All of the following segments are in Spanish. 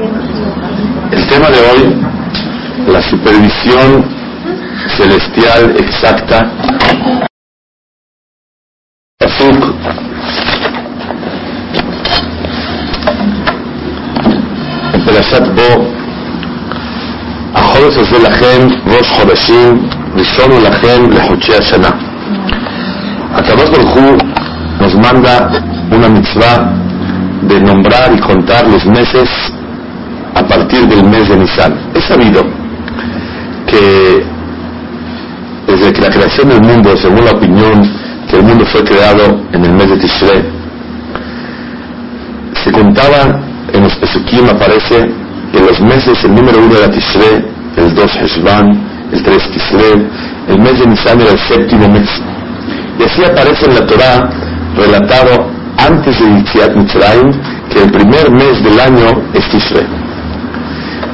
El tema de hoy, la supervisión celestial exacta. Pasuk. פרשת בו, החודש הזה לכם ראש חודשים, ראשון הוא לכם לחודשי השנה. הקדוש ברוך הוא nos manda una mitzvah de nombrar y contar los meses a partir del mes de Nisan. Es sabido que desde que la creación del mundo, según la opinión que el mundo fue creado en el mes de Tishrei, se contaba en los Pesukim aparece que los meses, el número uno era Tishrei, el dos Heshvan, el tres Tishrei, el mes de Nisan era el séptimo mes. Y así aparece en la Torah relatado antes de Yitziat Mitzrayim que el primer mes del año es Tishrei.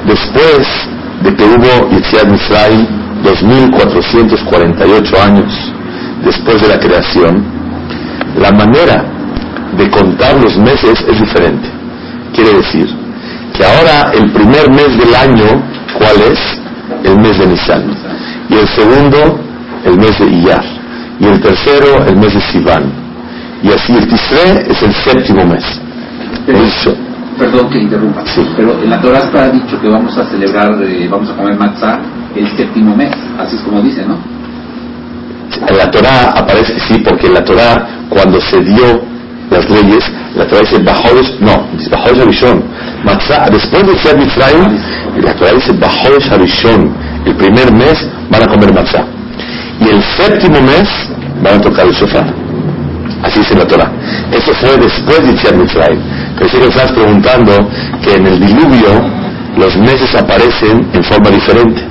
Después de que hubo Yitziat Mitzrayim, 2448 años después de la creación, la manera de contar los meses es diferente. Quiere decir que ahora el primer mes del año, ¿cuál es? El mes de Nisan. Y el segundo, el mes de Iyar. Y el tercero, el mes de Sivan. Y así el Tisre es el séptimo mes. Eso. Perdón que interrumpa, Sí. pero en la Torah está dicho que vamos a celebrar, eh, vamos a comer matzah el séptimo mes, así es como dice, ¿no? En la Torah aparece sí, porque en la Torah cuando se dio las leyes, la Torah dice Bajodes, no, dice Bajodes Harishon. Matzah, después de ser Mitzrayim, la Torah dice Bajodes Harishon. El primer mes van a comer matzah. Y el séptimo mes van a tocar el sofá. Así dice la Torah. Eso fue después de Yetziat Mitzrayim. Pero si que estás preguntando que en el diluvio los meses aparecen en forma diferente.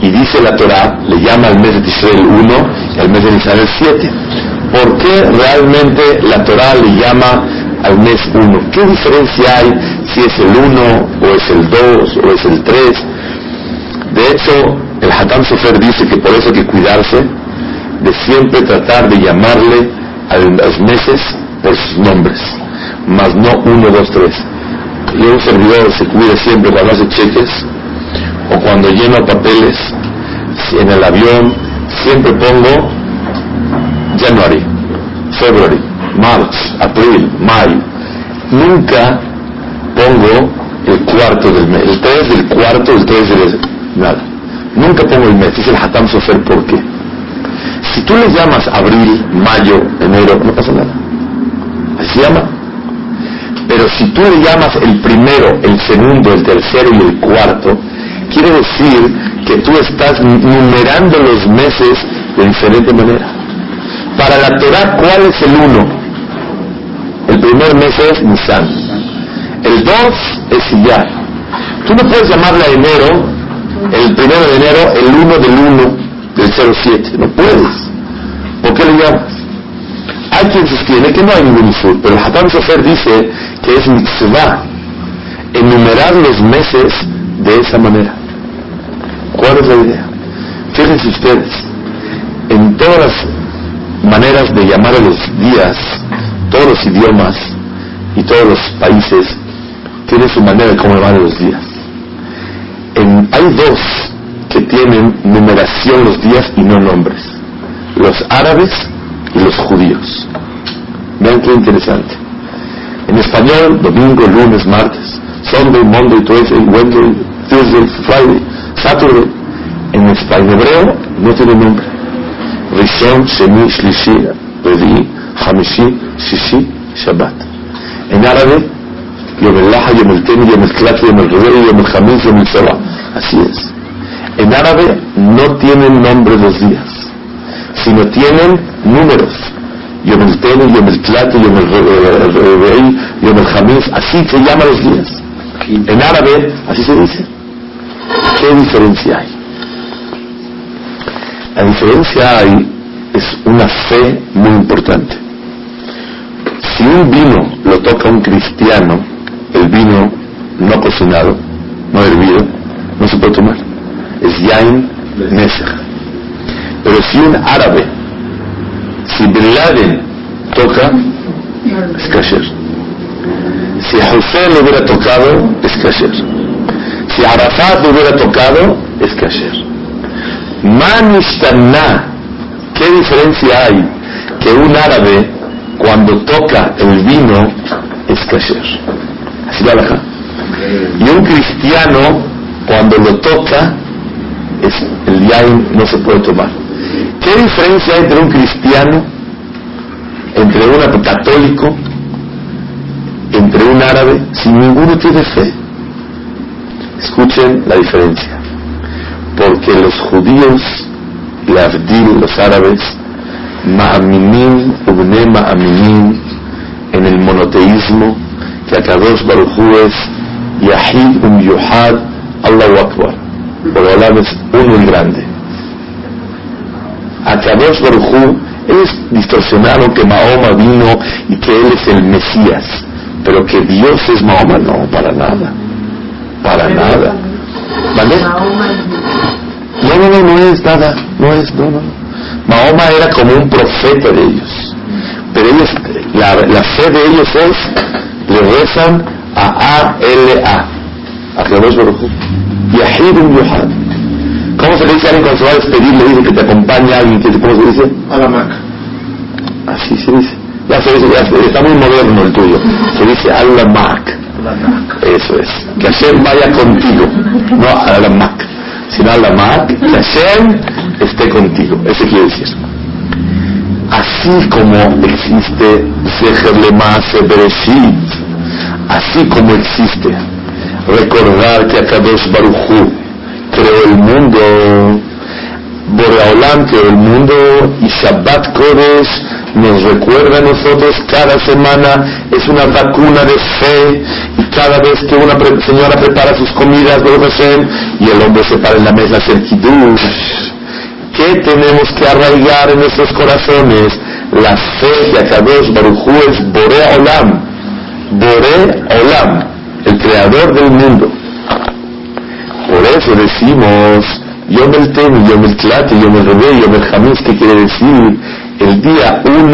Y dice la Torah, le llama al mes de Tishrei el 1 y al mes de Nisan el 7. ¿Por qué realmente la Torah le llama al mes 1? ¿Qué diferencia hay si es el 1 o es el 2 o es el 3? De hecho, el Hatam Sofer dice que por eso hay que cuidarse de siempre tratar de llamarle a los meses por sus nombres, más no 1, 2, 3. Yo un servidor se cuida siempre cuando hace cheques o cuando lleno papeles en el avión, siempre pongo January, February, March, April, Mayo. Nunca pongo el cuarto del mes, el 3 del cuarto, el 3 del... nada. Nunca pongo el mes, dice el Hatam Sofer, ¿por qué? Si tú le llamas abril, mayo, enero, no pasa nada. Así llama. Pero si tú le llamas el primero, el segundo, el tercero y el cuarto, quiere decir que tú estás numerando los meses de diferente manera. Para la Torah, ¿cuál es el uno? El primer mes es Nisan. El dos es Iyar. Tú no puedes llamarle a enero, el primero de enero, el uno del uno 07. No puedes. ¿Por qué le llamas? Hay quien sostiene que no hay ningún isur, pero el Hatam Sofer dice que es mitzvah enumerar los meses de esa manera. ¿Cuál es la idea? Fíjense ustedes, en todas las maneras de llamar a los días, todos los idiomas y todos los países tienen su manera de cómo llamar a los días. Hay dos que tienen numeración los días y no nombres. Los árabes y los judíos. Vean qué interesante. En español, domingo, lunes, martes, Sunday, Monday, Tuesday, Wednesday, Thursday, Friday, Saturday. En español hebreo no tiene nombre. Rishon, Sheni, Shlishi, Revi, Hamishi, Shishi, Shabbat. En árabe, Yom el Laha, Yom el Teni, Yom el Yom el Revei, Yom el Hamis, Yom el. Así es. En árabe no tienen nombre los días, sino tienen números. Yom el Teni, Yom el Tlat, Yom el Revei, Yom el así se llaman los días. En árabe, así se dice. ¿Qué diferencia hay? La diferencia hay es una fe muy importante. Si un vino lo toca un cristiano, el vino no cocinado, no hervido, no se puede tomar. Es yain nesach. Pero si un árabe, si Bin Laden toca, es kasher. Si José lo hubiera tocado, es kasher. Si Arafat lo hubiera tocado, es kasher. Manishtanah, ¿qué diferencia hay que un árabe cuando toca el vino es kasher? Así va Y un cristiano cuando lo toca es, el yain no se puede tomar. ¿Qué diferencia hay entre un cristiano, entre un católico, entre un árabe, si ninguno tiene fe? Escuchen la diferencia. Porque los judíos, la Abdil, los árabes, ma'aminim, ubne ma'aminim, en el monoteísmo, que Akadosh Baruj es Yahid um Yuhad, Allahu Akbar. Por es uno y grande. Akadosh Baruj ellos distorsionaron que Mahoma vino y que él es el Mesías, pero que Dios es Mahoma, no, para nada. Para nada. ¿Vale? No, no, no, no es nada, no es, no, no. Mahoma era como un profeta de ellos, pero ellos, la, la fe de ellos es, le rezan a A-L-A, a Kadosh Baruj Yahid Yuhad. ¿Cómo se le dice a alguien cuando se va a despedir? Le dice que te acompaña alguien, que, ¿cómo se dice? A la Mac. Así se dice. Ya se dice, ya está muy moderno el tuyo. Se dice a la Mac. Eso es. Que Hashem vaya contigo. No a la Mac, sino a la Mac. Que Hashem esté contigo. Eso quiere decir. Así como existe Seher Bereshit, así como existe recordar que Akadosh Baruchu creó el mundo, Boreolam creó el mundo y Shabbat Kodesh nos recuerda a nosotros cada semana, es una vacuna de fe y cada vez que una señora prepara sus comidas, y el hombre se para en la mesa hacer kiddush, ¿qué tenemos que arraigar en nuestros corazones? La fe de Akadosh Baruchu es Boreolam, Boreolam, el creador del mundo. Por eso decimos Yom el Temi, Yom el Tlati, Yom el Rebé, Yom el Hamis, que quiere decir el día 1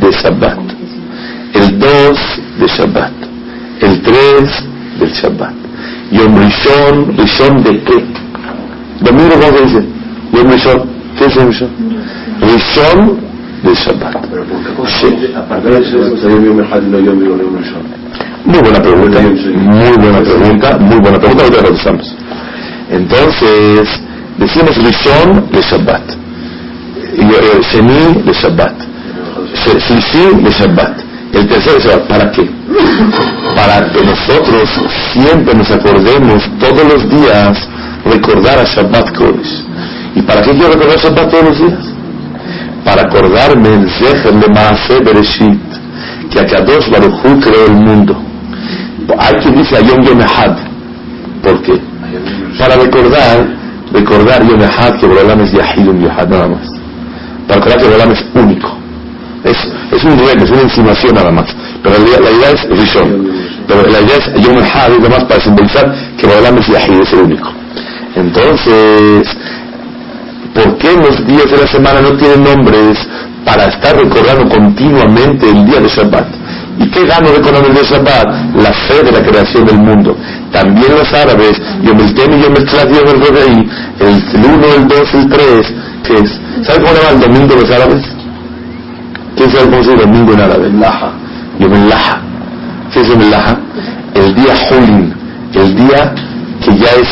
de Shabbat, el 2 de Shabbat, el 3 del Shabbat. Yom Rishon, Rishon de qué? Domingo, ¿cómo se dice? Yom Rishon, ¿qué es Yom Rishon? Rishon de Shabbat. Muy buena pregunta, muy buena pregunta, muy buena pregunta, ahorita contestamos. Entonces, decimos Rishon de Shabbat, Sheni de Shabbat, Shlisi de Shabbat, el tercero de Shabbat. ¿Para qué? Para que nosotros siempre nos acordemos todos los días recordar a Shabbat Kodesh. ¿Y para qué quiero recordar Shabbat todos los días? Para acordarme el Zecher de Maaseh Bereshit, que Akadosh Baruch Hu creó el mundo. Hay quien dice Ayom Yom Ehad. ¿Por qué? para recordar, recordar Yom Echad que Borolam es Yahid Yom Yahad nada más. Para recordar que Borolam es único. Es, es un reto, es una insinuación nada más. Pero la, la idea es Rishon. Pero la idea es Yom Echad y demás para simbolizar que Borolam es Yahid, es el único. Entonces, ¿por qué los días de la semana no tienen nombres para estar recordando continuamente el día de Shabbat? ¿Y qué gano de con el Shabbat? La fe de la creación del mundo. También los árabes, Yom el Tem y Yom el Tlat, Yom el Rodei, el 1, el 2, el 3, ¿qué es? ¿Sabe cómo se llama el domingo los árabes? ¿Quién sabe cómo se el domingo en árabe? Laha. Yom el Laha. ¿Qué es Yom el día Hulin, el día que ya es,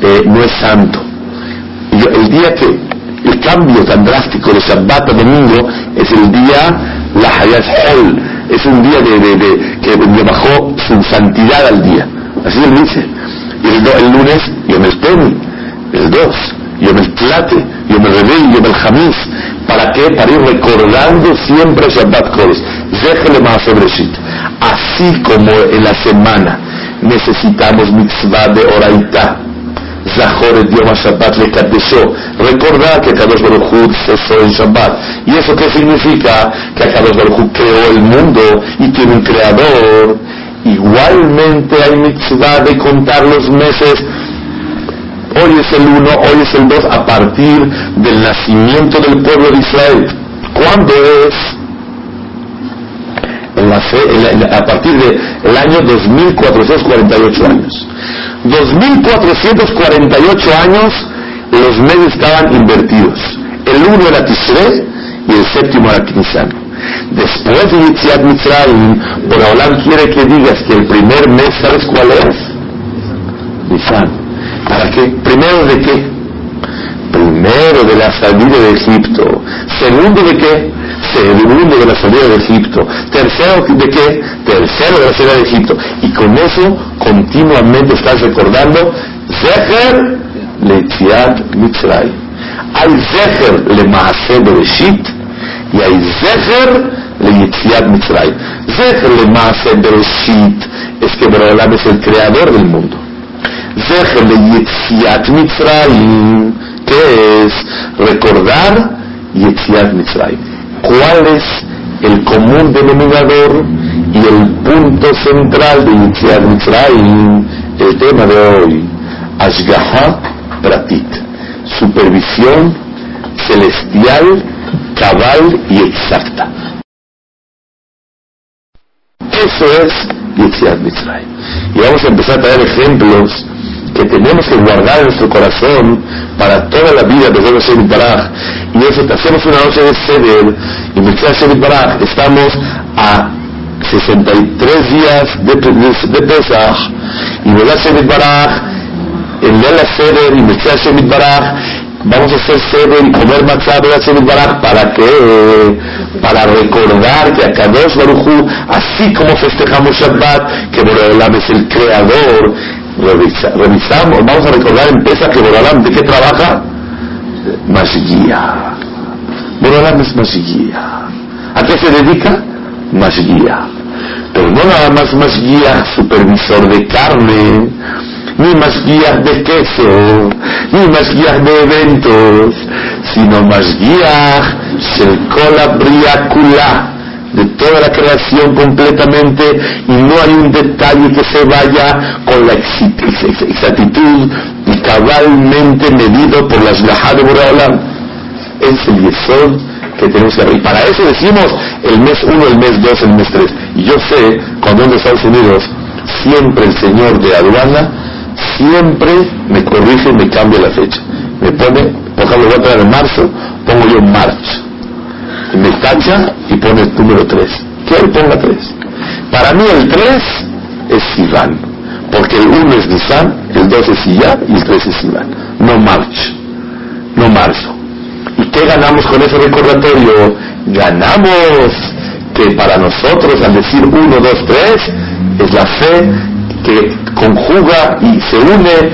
eh, no es santo. El día que el cambio tan drástico de Shabbat a domingo es el día Laha, ya es Hol es un día de, que le bajó su santidad al día. Así él dice. Y el, el lunes, Yom el Teni, el 2, Yom el Tlate, Yom el Rebel, Yom el Hamis. ¿Para qué? Para ir recordando siempre Shabbat Kodesh. Déjale más Breshit. Así como en la semana necesitamos mitzvah de oraita. Zahor el Yom Shabbat le Kadesho. Recordar que Kadosh Baruch Hu cesó en Shabbat. ¿Y eso qué significa? Que Kadosh Baruch Hu creó el mundo y tiene un creador. Igualmente hay mitzvah de contar los meses hoy es el uno, hoy es el dos, a partir del nacimiento del pueblo de Israel. ¿Cuándo es? A partir del año 2448 años. 2448 años los meses estaban invertidos. El uno era Tishrei y el séptimo era Nisan. Después de Yitziat Mitzrayim, Boraholam quiere que digas que el primer mes, ¿sabes cuál es? Nisan. ¿Para qué? ¿Primero de qué? Primero de la salida de Egipto. Segundo de qué? Segundo de la salida de Egipto. Tercero de qué? Tercero de la salida de Egipto. Y con eso continuamente estás recordando Zecher Letziat Mitzray. Hay Zecher le Maase Bereshit y hay Zecher le Yitziat Mitzray. Zecher le Maase Bereshit es que Borolam es el creador del mundo. Zecher le Yitziat Mitzray que es recordar Yetziat Mitzrayim. ¿Cuál es el común denominador y el punto central de Yetziat Mitzrayim? El tema de hoy, Ashgaha Pratit, supervisión celestial, cabal y exacta. Eso es Yetziat Mitzrayim. Y vamos a empezar a traer ejemplos que tenemos que guardar en nuestro corazón para toda la vida de Shemit Baraj. Y eso, hacemos una noche de Seder y Mitzvah Shemit Baraj, estamos a 63 días de, de, Pesach y Mitzvah Shemit Baraj, de la Seder y Mitzvah Shemit Baraj, vamos a hacer Seder y comer matzah de Baraj para que para recordar que a Kadosh Baruchu, así como festejamos Shabbat, que Boreolam es el creador revisamos, vamos a recordar en Pesa que Borolam, ¿de qué trabaja? Mashgiya. Borolam es Mashgiya. ¿A qué se dedica? Mashgiya. Pero no nada más Mashgiya, supervisor de carne, ni Mashgiya de queso, ni Mashgiya de eventos, sino Mashgiya Shelkola Briakula de toda la creación completamente y no hay un detalle que se vaya con la exactitud y cabalmente medido por las gajas de. Es el yesod que tenemos que Y para eso decimos el mes 1, el mes 2, el mes 3. Y yo sé, cuando en Estados Unidos, siempre el señor de aduana, siempre me corrige y me cambia la fecha. Me pone, por ejemplo, voy a traer en marzo, pongo yo marzo me tacha y pone el número 3. Que él ponga 3. Para mí el 3 es Sivan, porque el 1 es Nisan, el 2 es Iyar y el 3 es Sivan. No March, no marzo. ¿Y qué ganamos con ese recordatorio? Ganamos que para nosotros al decir 1, 2, 3 es la fe que conjuga y se une,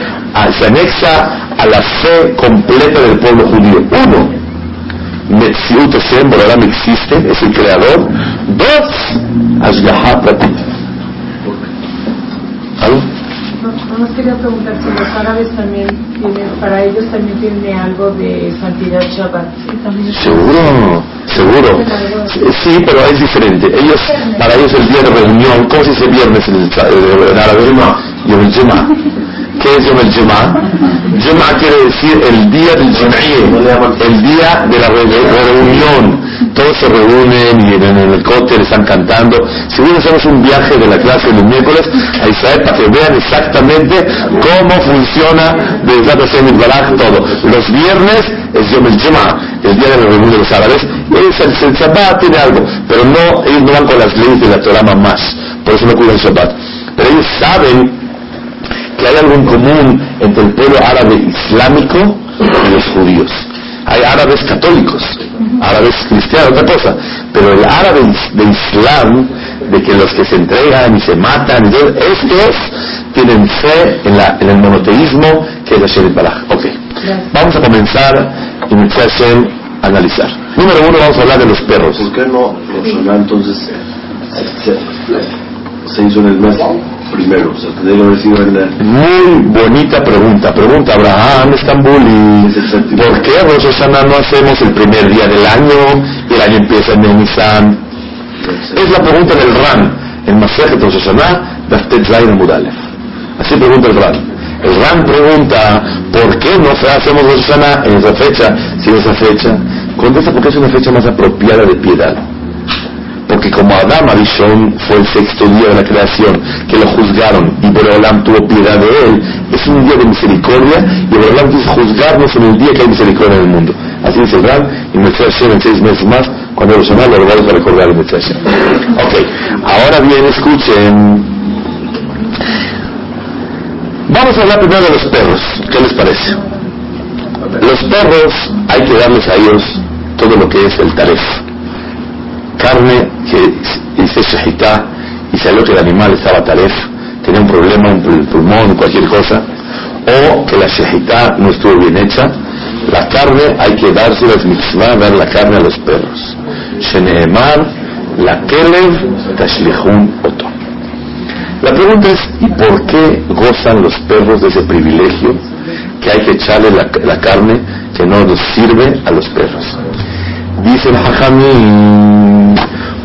se anexa a la fe completa del pueblo judío. Uno, Metziut Hashem, Boralam existe, es el creador. Dos, Ashgaha Pratit. ¿Algo? No, quería preguntar si los árabes también tienen, para ellos también tiene algo de santidad Shabbat. seguro, seguro. Sí, pero es diferente. Ellos, para ellos el día de reunión, ¿cómo se dice viernes en, el, en árabe? Yom. ¿Qué es el Juma? Juma quiere decir el día del Jum'iyeh, el día de la reunión. Todos se reúnen y en el cóctel están cantando. Bien hacemos un viaje de la clase el miércoles a Israel para que vean exactamente cómo funciona desde el Baraj todo. Los viernes es Yom el Juma, el día de la reunión de los árabes. Es el, el Shabbat tiene algo, pero no, ellos no van con las leyes de la Torah más. Por eso no cuidan el Shabbat. Pero ellos saben que hay algo en común entre el pueblo árabe islámico y los judíos. Hay árabes católicos, árabes cristianos, otra cosa, pero el árabe de Islam, de que los que se entregan y se matan, estos tienen fe en, la, en el monoteísmo que es la Sherit Baraj. Ok, vamos a comenzar y a analizar. Número uno, vamos a hablar de los perros. ¿Por qué no entonces se hizo en el mes primero? O sea, tendría haber sido en Muy bonita pregunta. Pregunta Abraham Estambuli. ¿Por qué Rosh Hashanah no hacemos el primer día del año y el año empieza en Nisan? Es la pregunta del Ram. En Masejet Rosh Hashanah, Daftet Zayin Mudalef. Así pregunta el Ram. El Ram pregunta, ¿por qué no hacemos Rosh Hashanah en esa fecha? Si en esa fecha, contesta porque es una fecha más apropiada de piedad porque como Adán Arishon fue el sexto día de la creación, que lo juzgaron y Boreolam tuvo piedad de él, es un día de misericordia y Boreolam quiso juzgarnos en el día que hay misericordia en el mundo. Así dice el y me Hashem en seis meses más, cuando los demás lo vamos a recordar en Mitzvah Ok, ahora bien, escuchen. Vamos a hablar primero de los perros. ¿Qué les parece? Los perros hay que darles a ellos todo lo que es el taref carne que hice shahitá y salió que el animal estaba taref, tenía un problema, un pulmón, cualquier cosa, o que la shahitá no estuvo bien hecha, la carne hay que darse las mitzvah, dar la carne a los perros. Sheneemar, la kelev, tashlihun oto. La pregunta es, ¿y por qué gozan los perros de ese privilegio que hay que echarle la, la carne que no nos sirve a los perros? Dice el Hajamim,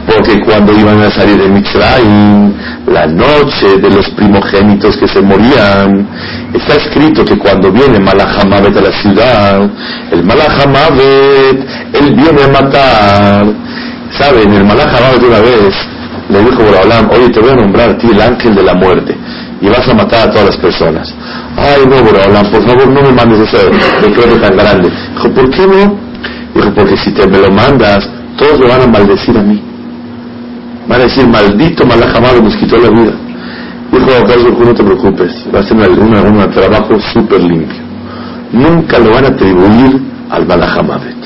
porque cuando iban a salir de Mitzrayim, la noche de los primogénitos que se morían, está escrito que cuando viene Malahamavet a la ciudad, el Malahamavet, él viene a matar. ¿Saben? El Malahamavet una vez le dijo Boraholam, oye, te voy a nombrar a ti el ángel de la muerte y vas a matar a todas las personas. Ay, no, Boraholam, por favor, no me mandes ese decreto tan grande. Dijo, ¿por qué no? Dijo, porque si te me lo mandas, todos lo van a maldecir a mí. Van a decir, maldito Malajamado nos quitó la vida. Dijo, Carlos, no te preocupes, va a ser un trabajo súper limpio. Nunca lo van a atribuir al Malahamadet.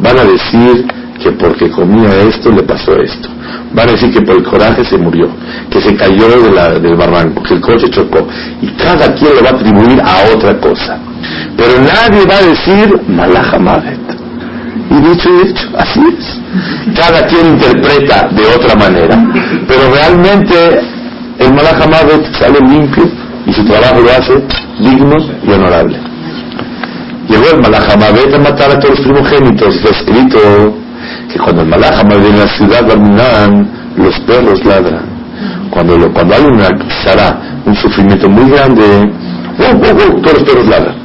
Van a decir que porque comía esto le pasó esto. Van a decir que por el coraje se murió, que se cayó del barranco, que el coche chocó. Y cada quien lo va a atribuir a otra cosa. Pero nadie va a decir Malahamadet. Y dicho y hecho, así es. Cada quien interpreta de otra manera. Pero realmente el Malahamadet sale limpio y su trabajo lo hace digno y honorable. Llegó el Malahamadet a matar a todos los primogénitos. Está escrito que cuando el Malahamadet viene a la ciudad de los perros ladran. Cuando, cuando hay una un sufrimiento muy grande, ¡uh, uh, uh! todos los perros ladran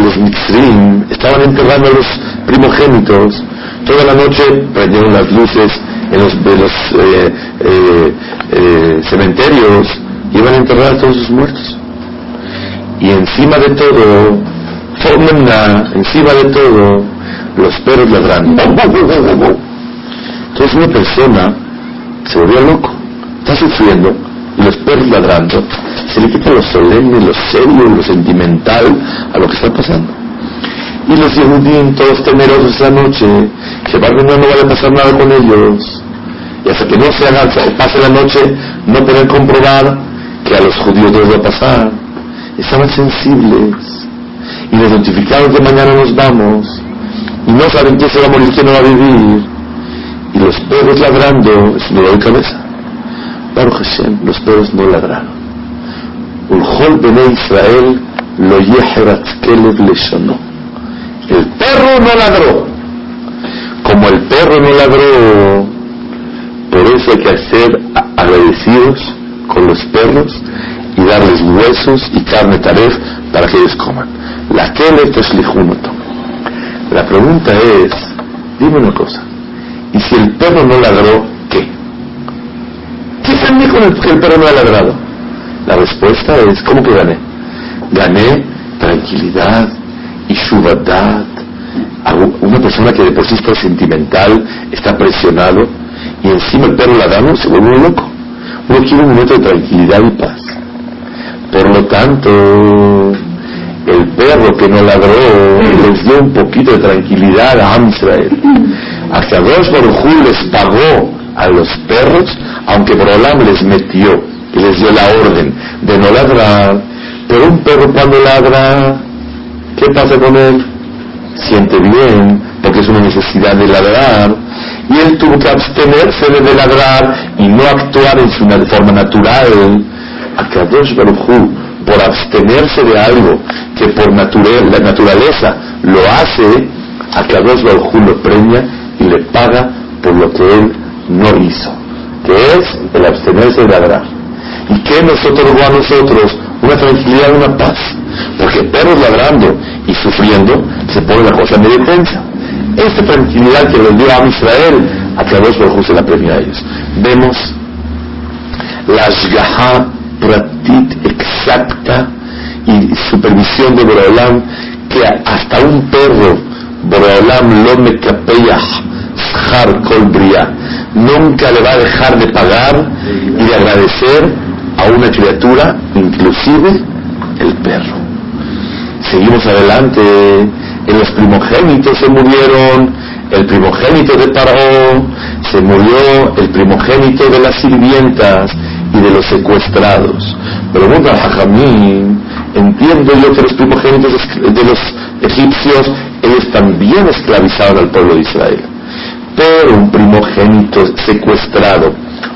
los mitzrim estaban enterrando a los primogénitos. Toda la noche prendieron las luces en los, los eh, eh, eh, cementerios y iban a enterrar a todos sus muertos. Y encima de todo, encima de todo, los perros ladrando. Entonces una persona se volvió loco, está sufriendo, y los perros ladrando, se le quita lo solemne, lo serio, lo sentimental a lo que está pasando. Y los Yehudim, todos temerosos esa noche, que va no vaya a pasar nada con ellos. Y hasta que no se haga, pase la noche, no pueden comprobar que a los judíos les va a pasar. Estaban sensibles y les notificaron que mañana nos vamos y no saben quién se va a morir, quién no va a vivir. Y los perros ladrando, es un dolor de cabeza. Baruch Hashem, los perros no ladraron. Ulhol Bene Israel lo kelev. El perro no ladró. Como el perro no ladró, por eso hay que ser agradecidos con los perros y darles huesos y carne taref para que ellos coman. La kelev teshlichunoto. La pregunta es, dime una cosa, ¿y si el perro no ladró, con el que el perro no ha ladrado? La respuesta es, ¿cómo que gané? Gané tranquilidad y shubadad. Una persona que de por sí está sentimental, está presionado, y encima el perro ladrando se vuelve loco. Uno quiere un momento de tranquilidad y paz. Por lo tanto, el perro que no ladró les dio un poquito de tranquilidad a Amsrael. Hasta dos Baruj les pagó a los perros, aunque Borolam les metió y les dio la orden de no ladrar, pero un perro cuando ladra, ¿qué pasa con él? Siente bien, porque es una necesidad de ladrar, y él tuvo que abstenerse de ladrar y no actuar en su forma natural. A Kadosh Baruj por abstenerse de algo que por la naturaleza lo hace, a Kadosh Baruj lo premia y le paga por lo que él no hizo, que es el abstenerse de ladrar. ¿Y qué nos otorgó a nosotros? Una tranquilidad, una paz. Porque perros ladrando y sufriendo se pone la cosa medio tensa. Esta tranquilidad que les dio a Israel, a Kadosh Baruj se la premia a ellos. Vemos la Shgaha Pratit exacta y supervisión de Boreolam que hasta un perro Boreolam lo me Shar Kol nunca le va a dejar de pagar y de agradecer a una criatura, inclusive el perro. Seguimos adelante, en los primogénitos se murieron, el primogénito de Paró, se murió el primogénito de las sirvientas y de los secuestrados. Pregunta a Jajamín, entiendo yo que los primogénitos de los egipcios, ellos también esclavizaron al pueblo de Israel. Pero un primogénito secuestrado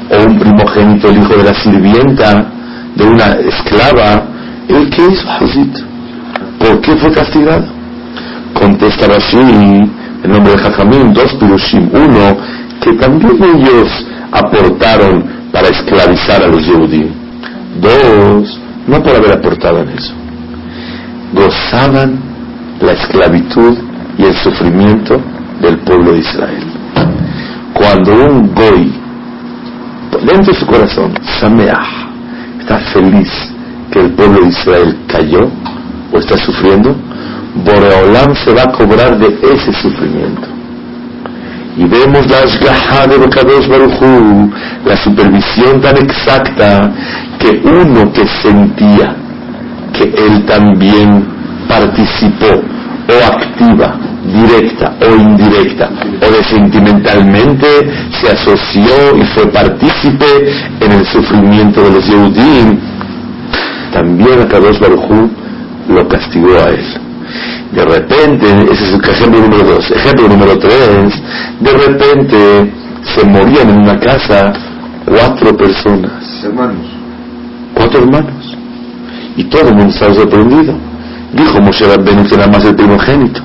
o un primogénito, el hijo de la sirvienta de una esclava, ¿el qué hizo Hazit? ¿Por qué fue castigado? Contesta Rashi, en nombre de Jajamín, dos pirushim. Uno, que también ellos aportaron para esclavizar a los judíos. Dos, no por haber aportado en eso. Gozaban la esclavitud y el sufrimiento del pueblo de Israel. Cuando un goy, dentro de su corazón, Sameah, está feliz que el pueblo de Israel cayó o está sufriendo, Boreolam se va a cobrar de ese sufrimiento. Y vemos la Ashgaha de Bokadosh Baruchu, la supervisión tan exacta que uno que sentía que él también participó o activa, directa o indirecta, o de sentimentalmente se asoció y fue partícipe en el sufrimiento de los Yehudim, también a Kadosh Baruchu lo castigó a él. De repente, ese es el ejemplo número dos. Ejemplo número tres, de repente se morían en una casa cuatro personas. Hermanos. Cuatro hermanos. Y todo el mundo estaba sorprendido. Dijo Moshe Rabbeinu que era más el primogénito.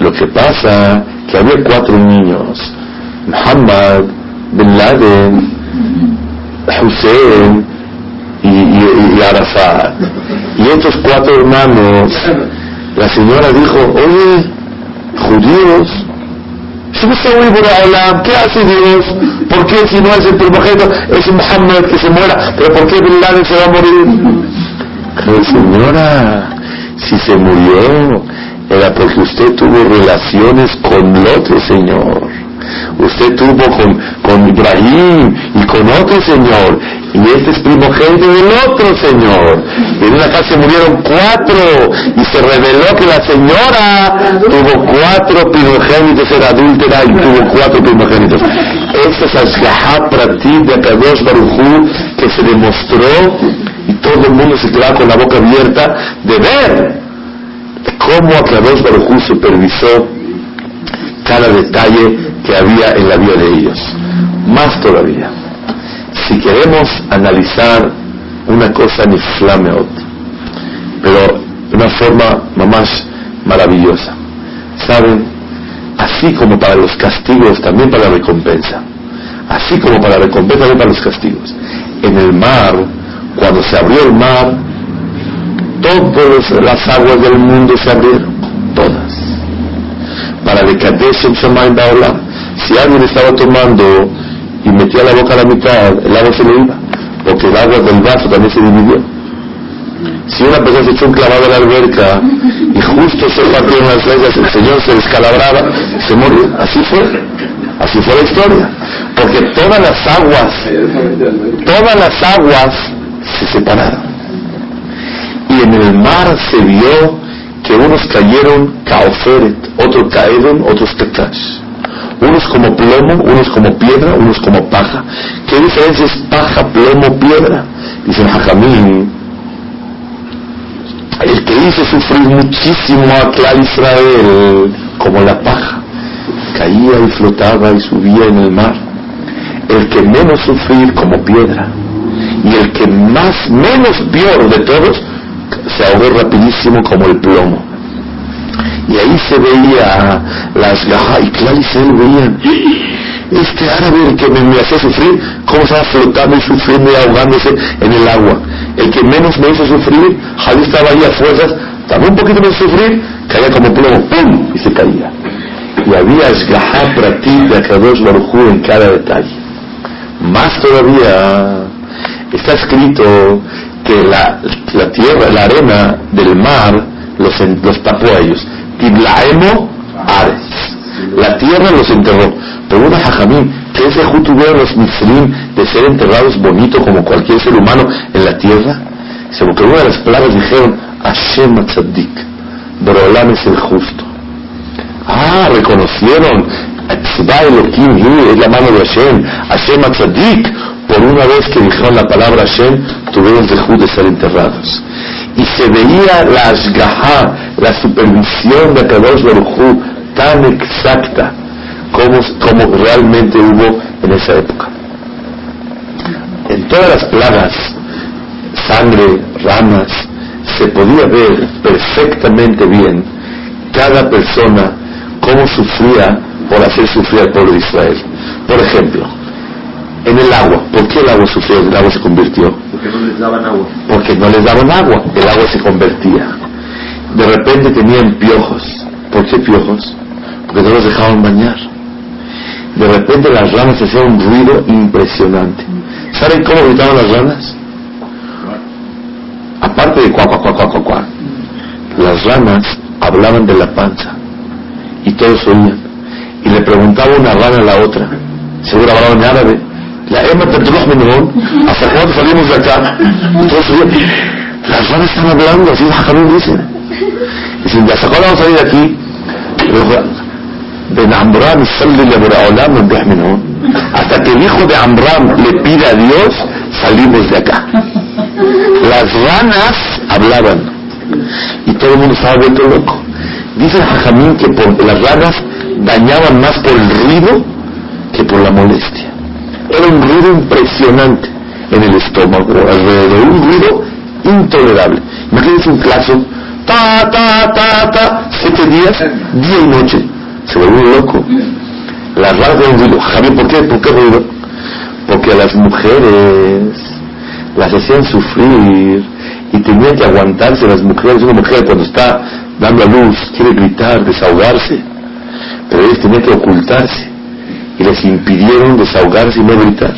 Lo que pasa que había cuatro niños. Muhammad, Bin Laden, Hussein, y, Arafat. Y estos cuatro hermanos, la señora dijo, oye, judíos, ¿qué hace Dios? ¿Por qué si no es el primogénito, es Muhammad que se muera? ¿Pero por qué Bin Laden se va a morir? Pero señora, si se murió, era porque usted tuvo relaciones con el otro señor. Usted tuvo con, con Ibrahim y con otro señor. Y este es primogénito del otro señor. En una casa murieron cuatro y se reveló que la señora tuvo cuatro primogénitos, era adúltera y tuvo cuatro primogénitos. Esta es Ashgaha Pratit de Akadosh Baruchu que se demostró y todo el mundo se quedaba con la boca abierta de ver cómo Akadosh Baruchu supervisó cada detalle que había en la vida de ellos. Más todavía, si queremos analizar una cosa en Islameot, pero de una forma más maravillosa, ¿saben? Así como para los castigos, también para la recompensa. Así como para la recompensa, también para los castigos. En el mar, cuando se abrió el mar, todas las aguas del mundo se abrieron, todas. Para de Kadesh si alguien estaba tomando y metía la boca a la mitad, el agua se le iba, porque el agua del vaso también se dividió. Si una persona se echó un clavado en la alberca y justo se partió en las reglas, el Señor se descalabraba, se murió. Así fue. Así fue la historia. Porque todas las aguas, todas las aguas se separaron. Y en el mar se vio que unos cayeron caoferet, otros cayeron, otros tetash unos como plomo, unos como piedra, unos como paja. ¿Qué diferencia es paja, plomo, piedra? Dice el Jajamín, el que hizo sufrir muchísimo a Clar Israel como la paja, caía y flotaba y subía en el mar. El que menos sufrir como piedra y el que más menos peor de todos se ahogó rapidísimo como el plomo. Y ahí se veía las gajas, y claro, y se veían, este árabe que me, me hacía sufrir, cómo estaba flotando y sufriendo y ahogándose en el agua. El que menos me hizo sufrir, Javi estaba ahí a fuerzas, también un poquito menos sufrir, caía como plomo, ¡pum! y se caía. Y había esgajá pratit de Akadosh Barujú en cada detalle. Más todavía, está escrito que la, la tierra, la arena del mar los, los tapó a ellos. Tiblaemo Ares. La tierra los enterró. Pero una jajamín, ¿qué ese tuvieron los mislim de ser enterrados bonito como cualquier ser humano en la tierra? Se porque una de las plagas dijeron, Hashem Tzaddik, Borolam es el justo. Ah, reconocieron, es la mano de Hashem, Hashem Tzaddik, por una vez que dijeron la palabra Hashem, tuvieron el de ser enterrados. Y se veía la ashgaha, la supervisión de Kadosh Baruj tan exacta como, realmente hubo en esa época. En todas las plagas, sangre, ramas, se podía ver perfectamente bien cada persona cómo sufría por hacer sufrir al pueblo de Israel. Por ejemplo, en el agua. ¿Por qué el agua sufrió? El agua se convirtió. Porque no les daban agua. Porque no les daban agua. El agua se convertía. De repente tenían piojos. ¿Por qué piojos? Porque no los dejaban bañar. De repente las ranas hacían un ruido impresionante. ¿Saben cómo gritaban las ranas? Aparte de cuá, cuá, cuá, cuá, cuá, las ranas hablaban de la panza y todos oían. Y le preguntaba una rana a la otra, seguro hablaban en árabe, la Emma hasta cuándo salimos de acá. Entonces, las ranas están hablando, así Jajamín dice. Dicen, ¿hasta cuándo vamos a salir de aquí? de Amram hasta que el hijo de Amram le pide a Dios salimos de acá las ranas hablaban y todo el mundo estaba vuelto loco dice Jajamín que por, las ranas dañaban más por el ruido que por la molestia era un ruido impresionante en el estómago, alrededor, un ruido intolerable. Imagínense un claxon, ta, ta, ta, ta, siete días, día y noche. Se volvió loco. Las raras de un ruido. Javier, ¿por qué? ¿Por qué ruido? Porque a las mujeres las hacían sufrir y tenían que aguantarse las mujeres. Una mujer cuando está dando a luz quiere gritar, desahogarse, pero ellos tenían que ocultarse y les impidieron desahogarse y no gritar.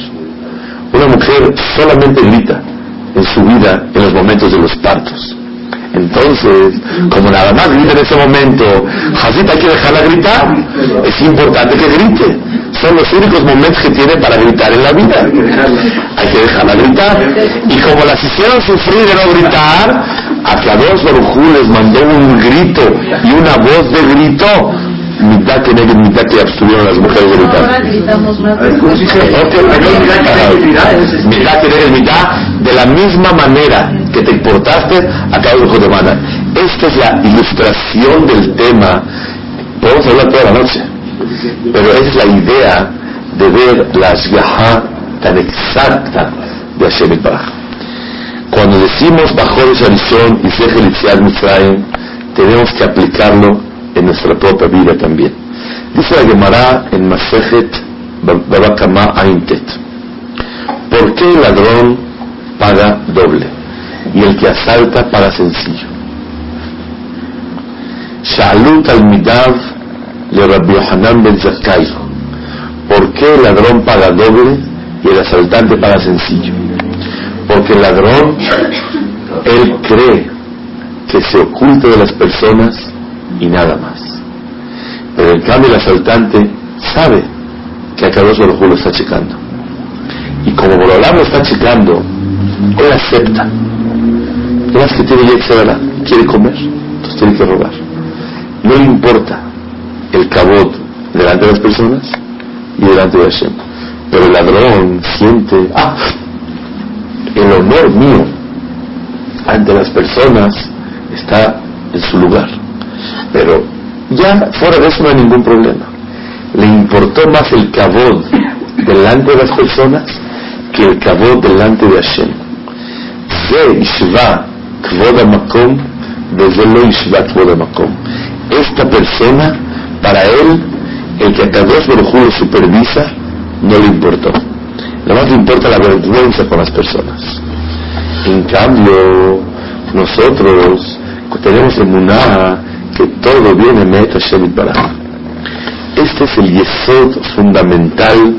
Una mujer solamente grita en su vida en los momentos de los partos. Entonces, como nada más grita en ese momento, Jacita hay que dejarla gritar. Es importante que grite. Son los únicos momentos que tiene para gritar en la vida. Hay que dejarla gritar. Y como las hicieron sufrir de no gritar, a Kadosh Baruj les mandó un grito y una voz de grito mitad que negro, mitad que abstuvieron las mujeres de. Ahora más. Mitad que negro, mitad de la misma manera que te importaste a cada hijo de mana. Esta es la ilustración del tema. Podemos hablar toda la noche, pero esa es la idea de ver la ashgaha tan exacta de Hashem Baraj. Cuando decimos bajo esa visión y Sejel Mitzrayim, tenemos que aplicarlo en nuestra propia vida también. Dice la Gemara en Masejet Babakama Aintet. ¿Por qué el ladrón paga doble y el que asalta paga sencillo? Shalut al Midav le Rabbi Yohanan ben Zakkai. ¿Por qué el ladrón paga doble y el asaltante paga sencillo? Porque el ladrón, él cree que se oculta de las personas y nada más. Pero en cambio el asaltante sabe que a Kadosh Baruj lo está checando. Y como Borolam lo está checando, él acepta. más que tiene Yetzirah, quiere comer, entonces tiene que robar. No le importa el cabot delante de las personas y delante de Hashem. Pero el ladrón siente, ah, el honor mío ante las personas está en su lugar pero Ya fuera de eso no hay ningún problema. Le importó más el cabod delante de las personas que el cabod delante de Hashem. Esta persona, para él, el que a Kadosh Baruj lo supervisa, no le importó. Lo más le importa la vergüenza con las personas. En cambio, nosotros tenemos emuná que todo viene Meta Hashem para. Este es el yesod fundamental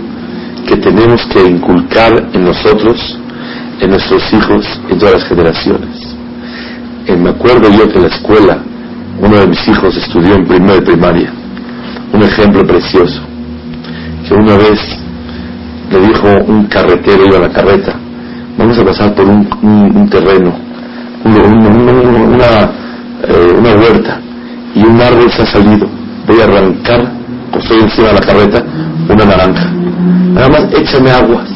que tenemos que inculcar en nosotros, en nuestros hijos, en todas las generaciones. Eh, me acuerdo yo que en la escuela uno de mis hijos estudió en primero de primaria. Un ejemplo precioso. Que una vez le dijo un carretero, iba a la carreta, vamos a pasar por un, terreno, eh, una huerta, y un árbol se ha salido. Voy a arrancar, estoy encima de la carreta, una naranja. Nada más échame aguas.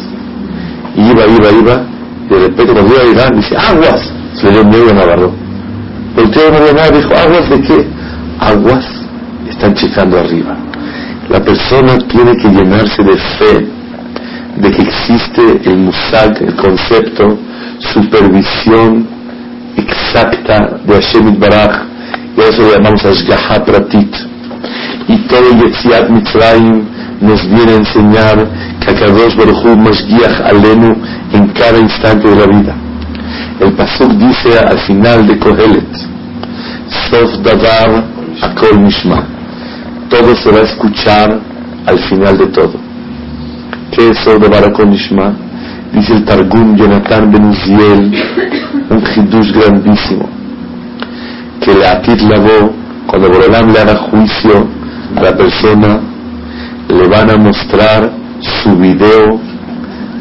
Y iba, iba, iba, y de repente cuando iba a llegar, dice, aguas. Se le dio miedo y me agarró. Volteó no nada, dijo, aguas de qué? Aguas están checando arriba. La persona tiene que llenarse de fe de que existe el musag, el concepto, supervisión exacta de Hashem Baraj, y eso lo llamamos Ashgaha. Y todo Yetziat Mitzrayim nos viene a enseñar que Akadosh Baruch Hu Mashgiach Alenu en cada instante de la vida. El Pasuk dice al final de Kohelet, Sof Davar Akol Mishma. Todo se va a escuchar al final de todo. ¿Qué es Sof Davar Akol Mishma? Dice el Targum Jonathan Ben Uziel, un hidush grandísimo, que le atit lavó, cuando Borolam le haga juicio a la persona, le van a mostrar su video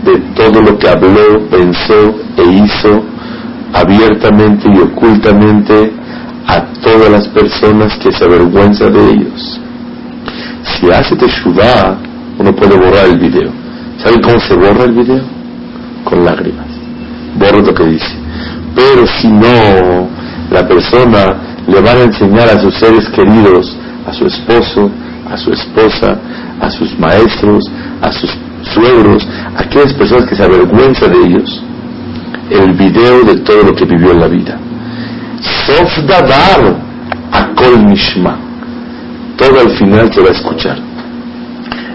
de todo lo que habló, pensó e hizo abiertamente y ocultamente a todas las personas que se avergüenza de ellos. Si hace teshuvah, uno puede borrar el video. ¿Saben cómo se borra el video? Con lágrimas. Borra lo que dice. Pero si no, la persona le va a enseñar a sus seres queridos, a su esposo, a su esposa, a sus maestros, a sus suegros, a aquellas personas que se avergüenza de ellos, el video de todo lo que vivió en la vida. Sof Akol Mishma. Todo al final se va a escuchar.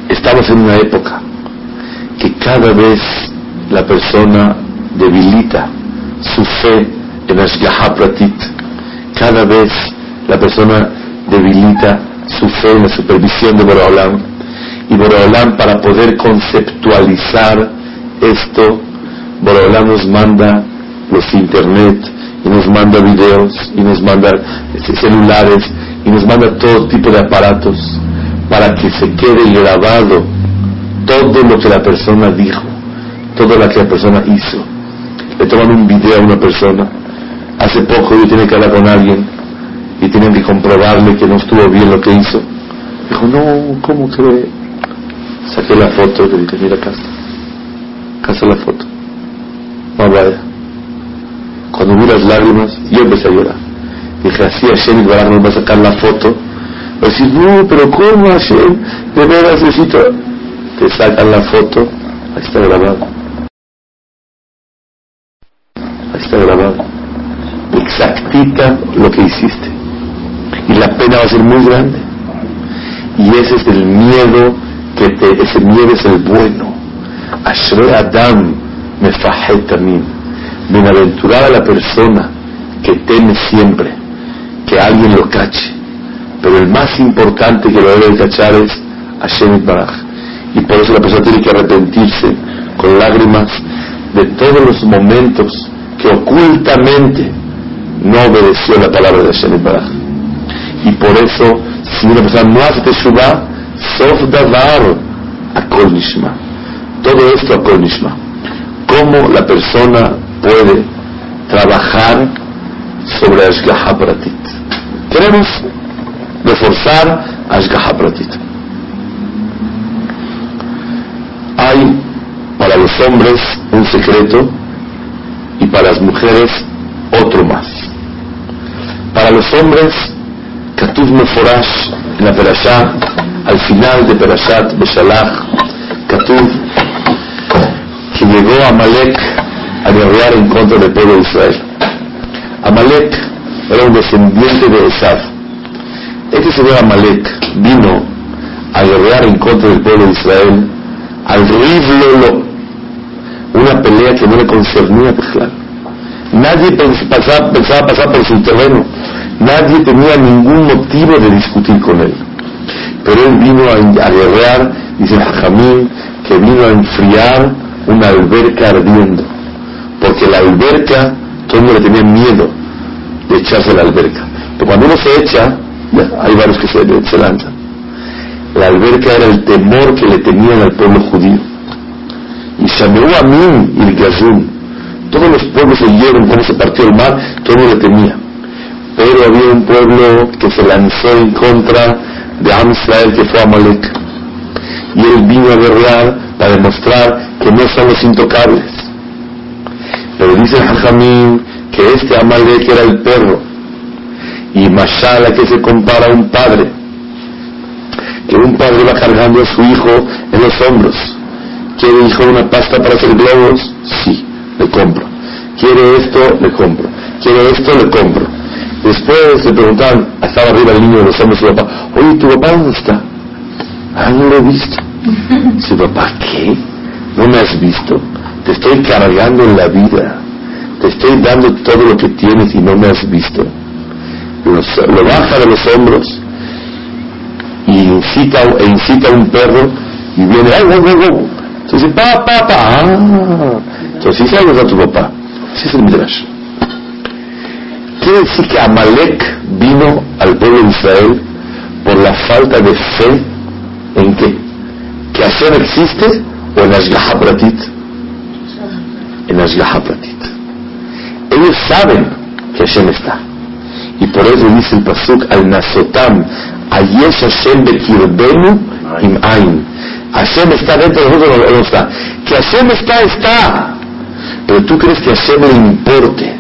Estamos en una época que cada vez la persona debilita su fe en Ashgaha Pratit. Cada vez la persona debilita su fe en la supervisión de Boraholam. Y Boraholam para poder conceptualizar esto, Boraholam nos manda los internet y nos manda videos y nos manda celulares y nos manda todo tipo de aparatos para que se quede grabado todo lo que la persona dijo, todo lo que la persona hizo. Le toman un video a una persona. Hace poco yo tenía que hablar con alguien y tienen que comprobarle que no estuvo bien lo que hizo. Dijo, no, ¿cómo cree? Saqué la foto le dije, mira acá está. Acá está la foto. No vaya. Cuando vi las lágrimas, yo empecé a llorar. Dije, así Hashem Baraj nos va a sacar la foto. Va a decir, no, pero ¿cómo Hashem? De veras necesito. Te sacan la foto, ahí está grabado. Ahí está grabado. Exactita lo que hiciste y la pena va a ser muy grande. Y ese es el miedo que te, ese miedo es el bueno. Ashre Adam me también. Bienaventurada la persona que teme siempre que alguien lo cache. Pero el más importante que lo debe cachar es Hashem Baraj. Y por eso la persona tiene que arrepentirse con lágrimas de todos los momentos que ocultamente no obedeció la palabra de Hashem Baraj. Y por eso, si una persona no hace Teshuvah, Sof Davar Akol Nishma. Todo esto Akol Nishma. ¿Cómo la persona puede trabajar sobre Ashgaha Pratit? Queremos reforzar Ashgaha Pratit. Hay para los hombres un secreto y para las mujeres otro más. Para los hombres Katuv Meforash, en la Perashá, al final de Perashat Beshalach, Katuv, que llegó a Amalek a guerrear en contra del pueblo de Israel. Amalek era un descendiente de Esaf. Este señor Amalek vino a guerrear en contra del pueblo de Israel al Riv una pelea que no le concernía claro. Nadie pensaba, pasar por su terreno, nadie tenía ningún motivo de discutir con él. Pero él vino a, guerrear, dice Jajamín, que vino a enfriar una alberca ardiendo. Porque la alberca, todo el mundo le tenía miedo de echarse a la alberca. Pero cuando uno se echa, hay varios que se, se lanzan. La alberca era el temor que le tenían al pueblo judío. Y Shameú Amin y el. Todos los pueblos oyeron cómo se partió el mar, todo le temía. Pero había un pueblo que se lanzó en contra de Am que fue Amalek. Y él vino a guerrear para demostrar que no son los intocables. Pero dice Jajamín que este Amalek era el perro. Y Mashala que se compara a un padre que un padre va cargando a su hijo en los hombros. ¿Quiere hijo una pasta para hacer globos? Sí, le compro. ¿Quiere esto? Le compro. ¿Quiere esto? Le compro. Después le preguntaban, estaba arriba el niño de los hombros su papá, oye, ¿tu papá dónde está? Ah, no lo he visto. Su papá, ¿qué? ¿No me has visto? Te estoy cargando en la vida. Te estoy dando todo lo que tienes y no me has visto. lo baja de los hombros y incita, e incita a un perro y viene, ¡ay, wow, wow, wow! Entonces, pa, pa, pa, ah. Entonces, sí algo a tu papá. Así es el Midrash. Quiere decir que Amalek vino al pueblo de Israel por la falta de fe en qué? Que Hashem existe o en Ashgaha Pratit. En Ashgaha Pratit. Ellos saben que Hashem está. Y por eso dice el Pasuk al Nasotam, Ayesh Hashem Bekirbenu Im Ain. Hashem está dentro de nosotros no está. Que Hashem está, está. Pero tú crees que Hashem le importe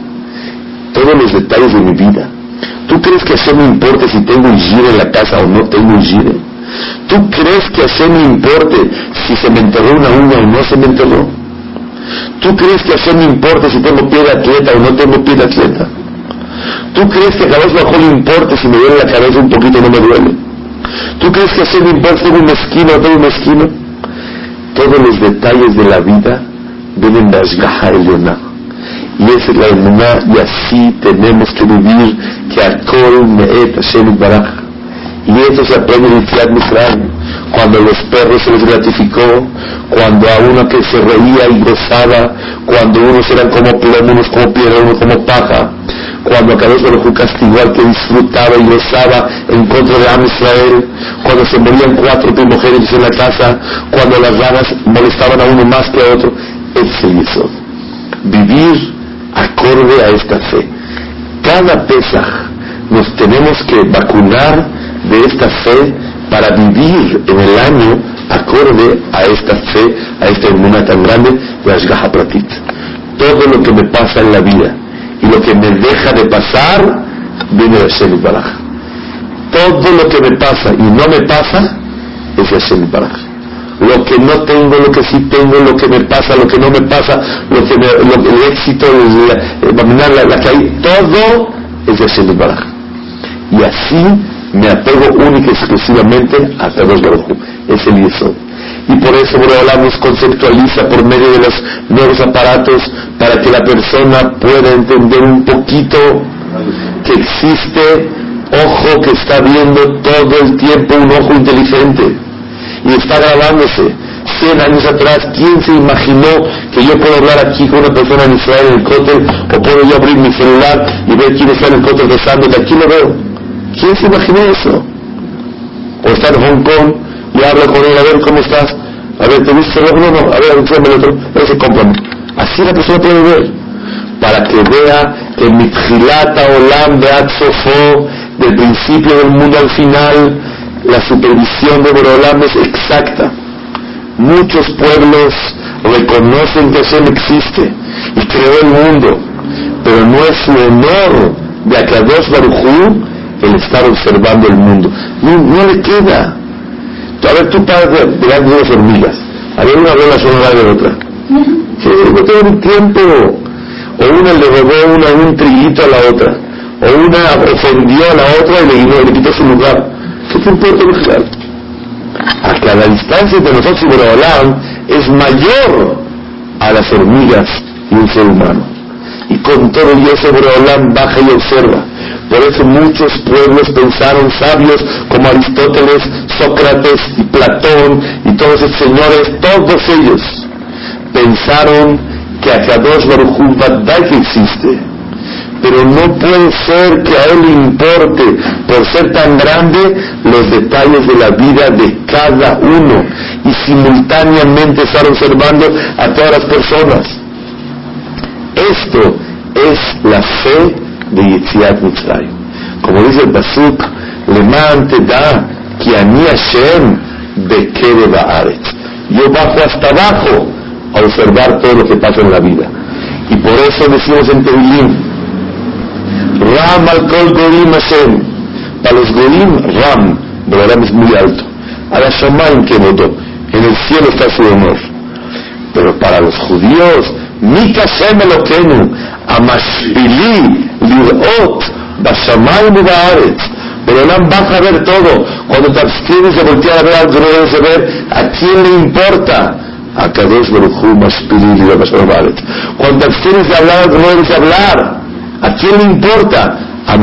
todos los detalles de mi vida. ¿Tú crees que Hashem me importe si tengo un gire en la casa o no tengo un gire? ¿Tú crees que Hashem me importe si se me enterró una uña o no se me enterró? ¿Tú crees que Hashem me importe si tengo pie de atleta o no tengo pie de atleta? ¿Tú crees que a Kadosh Bajo le importa si me duele la cabeza un poquito o no me duele? ¿Tú crees que a le importa tengo un mezquino o tengo un mezquino? Todos los detalles de la vida vienen de Ashgaha Elionah. Y esa es la emuná y así tenemos que vivir que Akol Me'et Hashem Baraj. Y eso se aprende en Fiat Misraim cuando a los perros se les gratificó, cuando a uno que se reía y gozaba, cuando unos eran como plomo, unos como piedra, unos como paja, cuando a Kadosh Baruj castigó al que disfrutaba y gozaba en contra de Am Israel, cuando se morían cuatro primogénitos en la casa, cuando las ranas molestaban a uno más que a otro, es el Yesod. Vivir acorde a esta fe. Cada Pesach nos tenemos que vacunar de esta fe para vivir en el año acorde a esta fe, a esta inmuna tan grande de Ashgaha Pratit. Todo lo que me pasa en la vida y lo que me deja de pasar viene de Hashem Baraj. Todo lo que me pasa y no me pasa es Hashem Baraj. Lo que no tengo, lo que sí tengo, lo que me pasa, lo que no me pasa, lo que el éxito, la, la, la, todo es de Hashem Baraj. Y así me apego única y exclusivamente a Kadosh Baruj es el Yesod. Y por eso Boreolam nos conceptualiza por medio de los nuevos aparatos para que la persona pueda entender un poquito que existe ojo que está viendo todo el tiempo un ojo inteligente y está grabándose. Cien años atrás, ¿quién se imaginó que yo puedo hablar aquí con una persona en Israel en el cótel o puedo yo abrir mi celular y ver quién está en el cótel rezando? De aquí lo veo. ¿Quién se imaginó eso? O está en Hong Kong y habla con él, a ver cómo estás. A ver, ¿te gusta el No, no, a ver, el otro. A ver si Así la persona puede ver. Para que vea que Mitjilata Olam Beat Sofo, del principio del mundo al final, la supervisión de Borolam es exacta. Muchos pueblos reconocen que Hashem existe y creó el mundo, pero no es su honor de Akadosh Baruchú el estar observando el mundo. No, le queda. A ver, tú paras delante de dos hormigas. Había una buena sonora de otra. Sí, no tengo un tiempo. O una le robó una, un trillito a la otra. O una ofendió a la otra y le, le quitó su lugar. ¿Qué te importa lugar? A que la distancia entre nosotros y Borolam es mayor a las hormigas y un ser humano. Y con todo eso Borolam baja y observa. Por eso muchos pueblos pensaron, sabios como Aristóteles, Sócrates y Platón y todos esos señores, todos ellos pensaron que Akadosh Baruj Hu que existe. Pero no puede ser que a él le importe, por ser tan grande, los detalles de la vida de cada uno y simultáneamente estar observando a todas las personas. Esto es la fe de Yitziat Mitzrayim. Como dice el Pasuk, le da que ani Hashem Baaretz. Yo bajo hasta abajo a observar todo lo que pasa en la vida. Y por eso decimos en Tehilim, Ram al Kol Gorim Hashem. Para los Gorim, Ram, Ram es muy alto. A la Shamaim que votó, en el cielo está su honor. Pero para los judíos, Mika Shem Elokenu, Amashpili, Lirot, Bashamayim y Baaretz. Pero Olam baja a ver todo. Cuando te abstienes de voltear a ver algo, no debes de ver a quién le importa. A Kadosh Baruchu, Mashpili, Lirot, Bashamayim Cuando te abstienes de hablar no debes de hablar. ¿A quién le importa? A.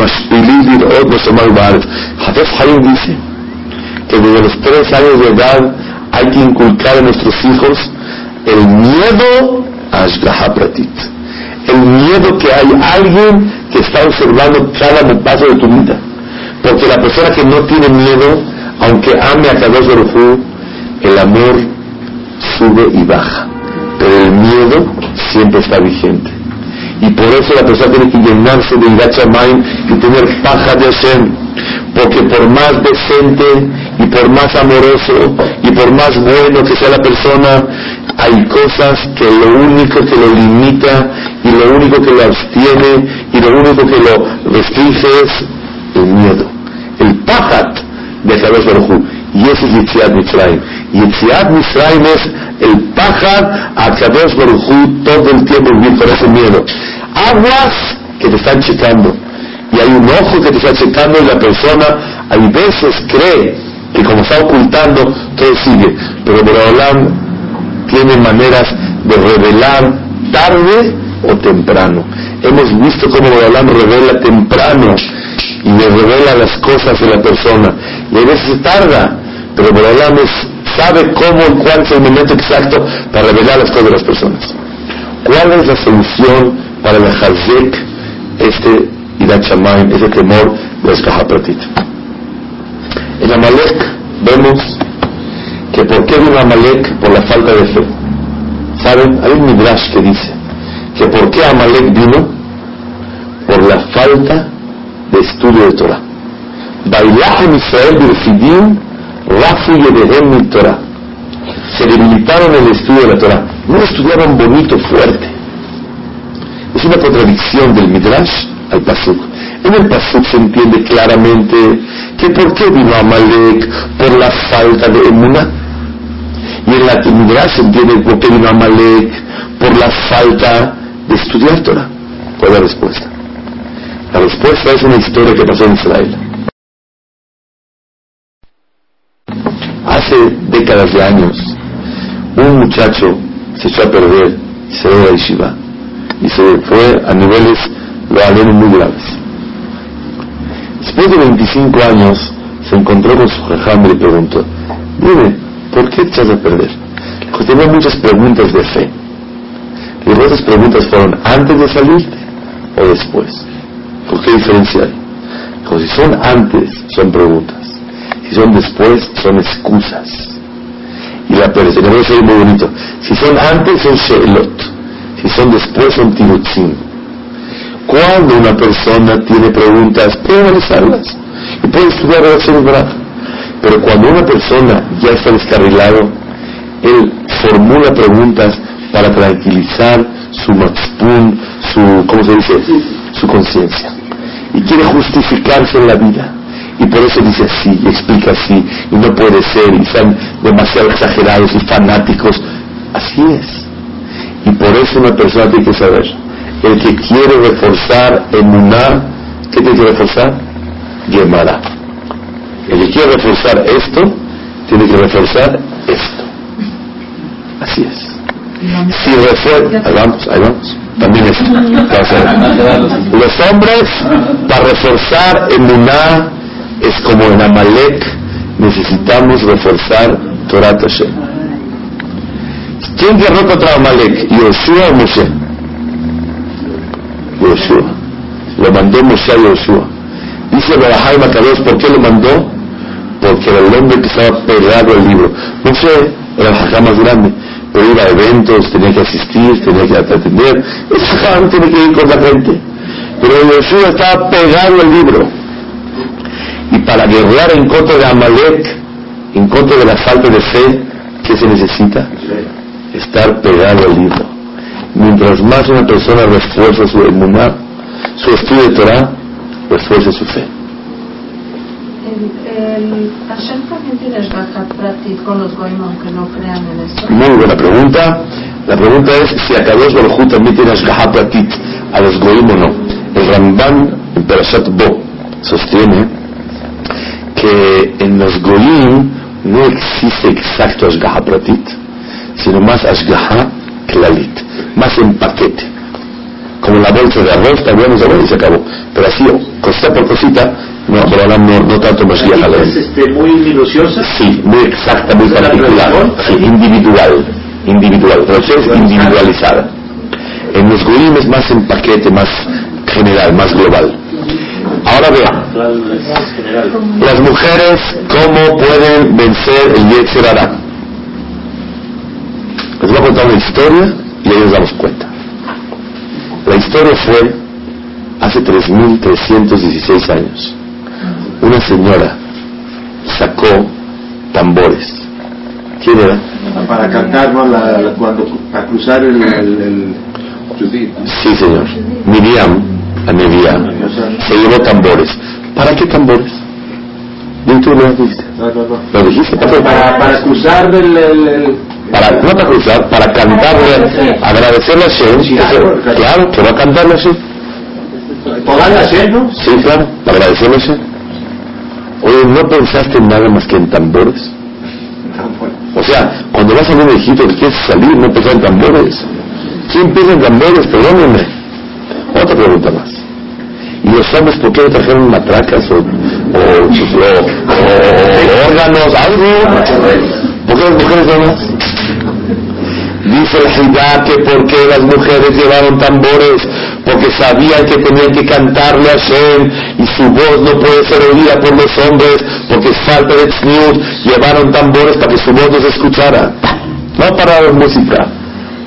Hafez Hayim dice que desde los tres años de edad hay que inculcar a nuestros hijos el miedo el miedo que hay alguien que está observando cada paso de tu vida. Porque la persona que no tiene miedo, aunque ame a Kadosh Baruj el amor sube y baja. Pero el miedo siempre está vigente. Y por eso la persona tiene que llenarse de Irachamayim y tener paja de Hashem. Porque por más decente y por más amoroso y por más bueno que sea la persona, hay cosas que lo único que lo limita y lo único que lo abstiene y lo único que lo restringe es el miedo, el pajat de Kadosh Baruj Y ese es Yitziat Mitzrayim. Yitziat Mitzrayim es el pajat a Kadosh Baruj todo el tiempo vivir con ese miedo. Aguas que te están checando. Y hay un ojo que te está checando y la persona a veces cree que como está ocultando todo sigue. Pero Borolam tiene maneras de revelar tarde o temprano. Hemos visto cómo Borolam revela temprano y le revela las cosas de la persona. Y a veces tarda, pero Borolam sabe cómo y cuál es el momento exacto para revelar las cosas de las personas. ¿Cuál es la solución para el Hazek, este Irachamayim, ese temor de Escajapratit? En Amalek vemos que por qué vino Amalek por la falta de fe. ¿Saben? Hay un Midrash que dice que por qué Amalek vino por la falta de estudio de Torah. Bailajem Israel Rafu Yedehem Torah. Se debilitaron en el estudio de la Torah. No estudiaron bonito, fuerte. Es una contradicción del Midrash al Pasuk. En el Pasuk se entiende claramente que por qué vino Amalek por la falta de emuna y en la Trinidad se entiende por qué vino Amalek por la falta de estudiar Torah. ¿Cuál es la respuesta? La respuesta es una historia que pasó en Israel. Hace décadas de años, un muchacho se echó a perder y se dio a Yeshiva y se fue a niveles lo muy graves. Después de 25 años, se encontró con su jajam y le preguntó, dime, ¿por qué echas a perder? Dijo, tenía muchas preguntas de fe. Y esas preguntas fueron antes de salirte o después. ¿Por qué diferencia hay? Dijo, si son antes, son preguntas. Son después, son excusas. Y la persona es muy bonito. Si son antes, son shelot. Si son después, son tirutzim. Cuando una persona tiene preguntas, puede analizarlas y puede estudiar relaciones bravas. Pero cuando una persona ya está descarrilado, él formula preguntas para tranquilizar su matspun, su, ¿cómo se dice? Su conciencia. Y quiere justificarse en la vida. Y por eso dice así, y explica así, y no puede ser, y están demasiado exagerados y fanáticos. Así es. Y por eso una persona tiene que saber, el que quiere reforzar emuná, ¿qué tiene que reforzar? Gemara. El que quiere reforzar esto, tiene que reforzar esto. Así es. Si refuerza, ahí vamos, ahí vamos. También esto. Los hombres, para reforzar emuná, es como en Amalek, necesitamos reforzar Torah Hashem. ¿Quién guerró contra Amalek? ¿Yoshua o Moshe? Yoshua. Lo mandó Moshe a Yoshua. Dice Barajay Makadosh, ¿por qué lo mandó? Porque era el hombre que estaba pegado al libro. Moshe era el jajá más grande, pero iba a eventos, tenía que asistir, tenía que atender. Ese jajá tiene que ir con la gente. Pero Yoshua estaba pegado al libro. Y para guerrear en contra de Amalek, en contra de la falta de fe, ¿qué se necesita? Estar pegado al libro. Mientras más una persona refuerza su emuná, su estudio de Torah, refuerza su fe. El, ¿Hashem también tiene Pratit con los goyim aunque no crean en eso? Muy buena pregunta. La pregunta es si a Kadosh Baruj también tiene Ashgaha Pratit a los goyim o no. El Ramban en Perashat Bo sostiene que en los goyim no existe exacto Ashgaha Pratit, sino más Ashgaha Klalit, más en paquete. Como la bolsa de arroz, también y se acabó. Pero así, cosita por cosita, no, pero no, no tanto más ¿Es este, muy minuciosa? Sí, muy exacta, muy particular. Sí, individual. Individual. Es individualizada. En los goyim es más en paquete, más general, más global. Ahora vean, las mujeres, ¿cómo pueden vencer el Yetzirah? Les voy a contar una historia y ahí nos damos cuenta. La historia fue hace 3.316 años. Una señora sacó tambores. ¿Quién era? Para cantar, ¿no? La, cuando, para cruzar el, el, Sí, señor. Miriam, a Miriam, se llevó tambores. ¿Para qué tambores? ¿Y tú lo dijiste? No, no, no. ¿Lo dijiste? Para, para cruzar el, el, para, no para cruzar, para cantarle, agradecerle a Shem, claro, que va a cantarle así. ¿Todarle a Shem, no? Sí, claro, para agradecerle a Shem. Oye, ¿no pensaste en nada más que en tambores? O sea, cuando vas a un Egipto que quieres salir, no pensar en tambores. ¿Quién piensa en tambores? Perdónenme. Otra pregunta más. ¿Y los hombres por qué no trajeron matracas o, o, órganos, algo? ¿Por qué las mujeres no? Dice el Hidá que por qué las mujeres llevaron tambores, porque sabían que tenían que cantarle a Shem y su voz no puede ser oída por los hombres porque falta de. Llevaron tambores para que su voz no se escuchara, no para la música.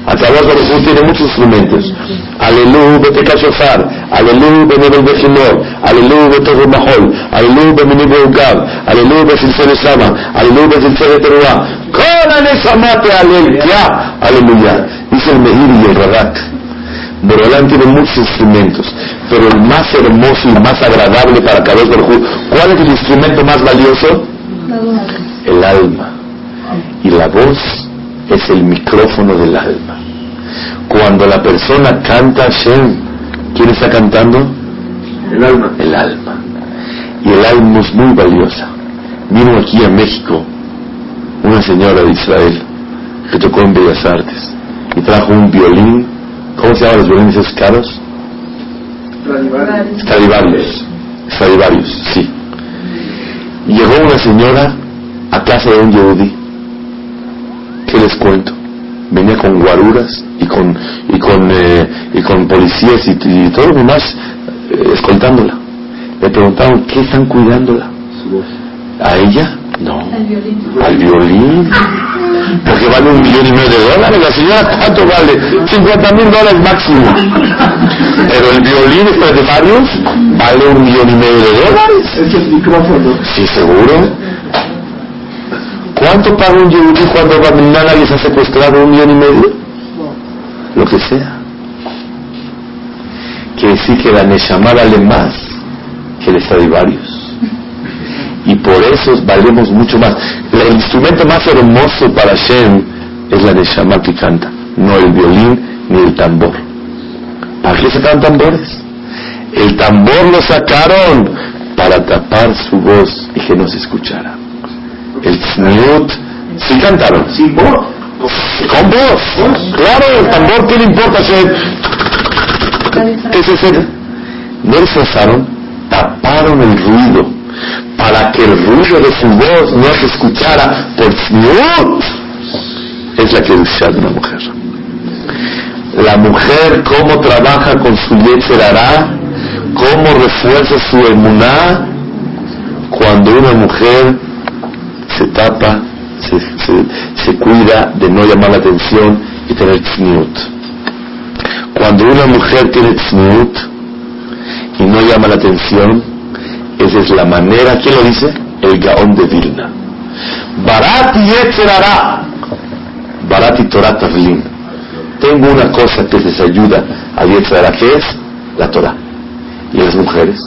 Akadosh Baruj tiene muchos instrumentos. Aleluya, Beteca Shofar, Aleluya, Benebel Bejimor, Aleluya, Betorre Mahol, Aleluya, Benebel Beugab, Aleluya, Besilsele Sama, Aleluya, Besilsele Teruah. Con Anesamate Alel, ya, Aleluya. Dice el Mehir y el Radak. Borolán tiene muchos instrumentos, pero el más hermoso y más agradable para Kadosh Baruj ¿cuál es el instrumento más valioso? El alma. Y la voz es el micrófono del alma. Cuando la persona canta Hashem, ¿quién está cantando? El alma. El alma. Y el alma es muy valiosa. Vino aquí a México una señora de Israel que tocó en Bellas Artes y trajo un violín. ¿Cómo se llaman los violines esos caros? Stradivarius. Stradivarius, sí. Llegó una señora a casa de un yehudi ¿Qué les cuento? Venía con guaruras y con y con eh, y con policías y, y todo lo demás eh, escoltándola. Le preguntaron qué están cuidándola. ¿A ella? No. Al violín. Porque vale un millón y medio de dólares. La señora, ¿cuánto vale? 50 mil dólares máximo. Pero el violín Stradivarius vale un millón y medio de dólares. Es el micrófono. Sí, seguro. ¿Cuánto paga un yehudí cuando va a y ha secuestrado un millón y medio? Lo que sea. Quiere decir que la Neshama vale más que les trae varios. Y por eso valemos mucho más. El instrumento más hermoso para Shem es la Neshama que canta, no el violín ni el tambor. ¿Para qué sacaron tambores? El tambor lo sacaron para tapar su voz y que no se escuchara. El tzniut, sí cantaron. Sin voz. Con voz. Claro, el tambor, ¿qué le importa? Ese es el. No esforzaron, taparon el ruido para que el ruido de su voz no se escuchara por tzniut. Es la que de una mujer. La mujer, cómo trabaja con su hará, cómo refuerza su emuná, cuando una mujer se tapa, se, cuida de no llamar la atención y tener tzniut. Cuando una mujer tiene tzniut y no llama la atención, esa es la manera, ¿quién lo dice? El Gaón de Vilna. Barati Yetzerara. Barati Torah Tavlin. Tengo una cosa que les ayuda a Yetzerara, que es la Torah. Y las mujeres,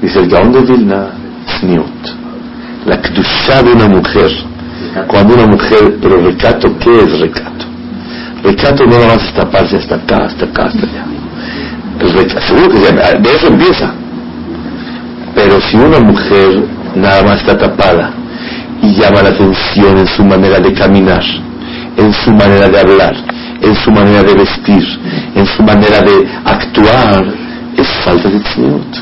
dice el Gaón de Vilna, Tzniut la kdusha de una mujer. Cuando una mujer, pero recato, ¿qué es recato? Recato no nada más taparse hasta acá, hasta acá, hasta allá. Seguro que de eso empieza. Pero si una mujer nada más está tapada y llama la atención en su manera de caminar, en su manera de hablar, en su manera de vestir, en su manera de actuar, es falta de tzniut.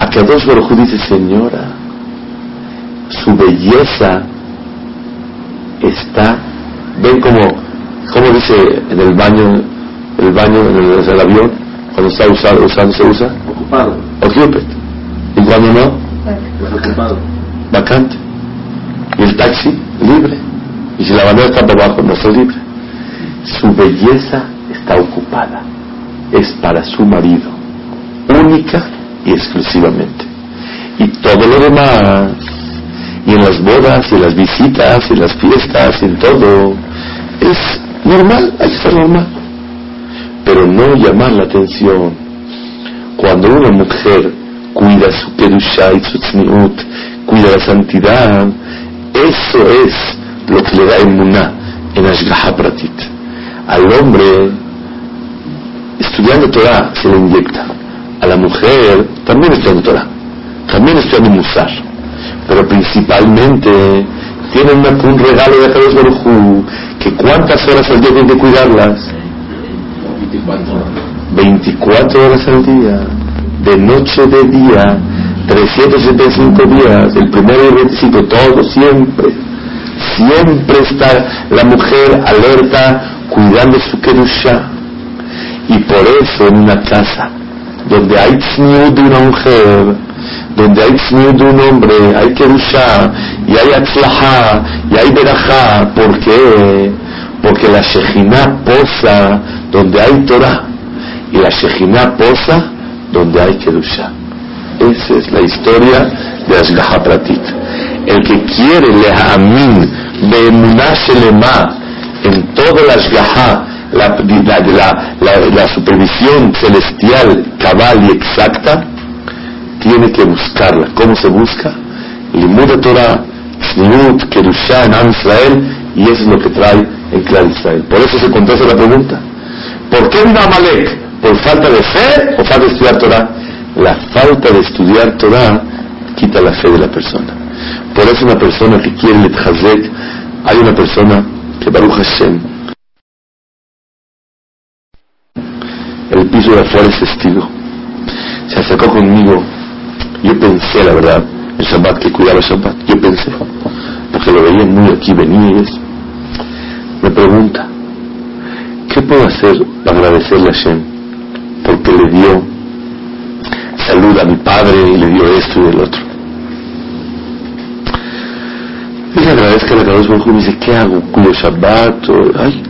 A que dos dice, señora, su belleza está, ven como, como dice en el baño, el baño, en el, avión, cuando está usado, usando se usa, ocupado, ocuped, y cuando no, ocupado, vacante, y el taxi, libre, y si la bandera está por abajo, no está libre. Su belleza está ocupada, es para su marido, única y exclusivamente. Y todo lo demás y en las bodas, y las visitas, y las fiestas, en todo. Es normal, hay que ser normal. Pero no llamar la atención. Cuando una mujer cuida su kedusha y su tzniut, cuida la santidad, eso es lo que le da emuná en Ashgaha Pratit. Al hombre, estudiando Torah, se le inyecta. A la mujer, también estudiando Torah. También estudiando Musar pero principalmente tienen un regalo de Akadosh Baruj que cuántas horas al día tienen que cuidarlas 24 horas. Al día. De noche de día 375 días. El primero y el 25 todo siempre. Siempre está la mujer alerta cuidando su kedusha y por eso en una casa donde hay tzniut de una mujer donde hay tzniut un hombre, hay kerusha, y hay atzlaha, y hay berajá. ¿Por qué? Porque la Shejina posa donde hay Torah, y la Shejina posa donde hay kerusha. Esa es la historia de Ashgaha Pratit. El que quiere lehamin beemunah shelema en toda la Ashgaha, la, la, la, la, supervisión celestial, cabal y exacta, tiene que buscarla. ¿Cómo se busca? Limud Torah, Kedushá en Am Israel, y eso es lo que trae el clan Israel. Por eso se contesta la pregunta. ¿Por qué vino Amalek? ¿Por falta de fe o falta de estudiar Torah? La falta de estudiar Torah quita la fe de la persona. Por eso una persona que quiere el Hazek, hay una persona que Baruch Hashem, el piso de afuera es testigo. Se acercó conmigo yo pensé, la verdad, el Shabbat, que cuidaba el Shabbat. Yo pensé, porque lo veía muy aquí, venía y eso. Me pregunta, ¿qué puedo hacer para agradecerle a Hashem? Porque le dio salud a mi padre y le dio esto y el otro. Y le agradezco a la Kadosh Baruj me dice, ¿qué hago? ¿Cuido Shabbat? O, ay,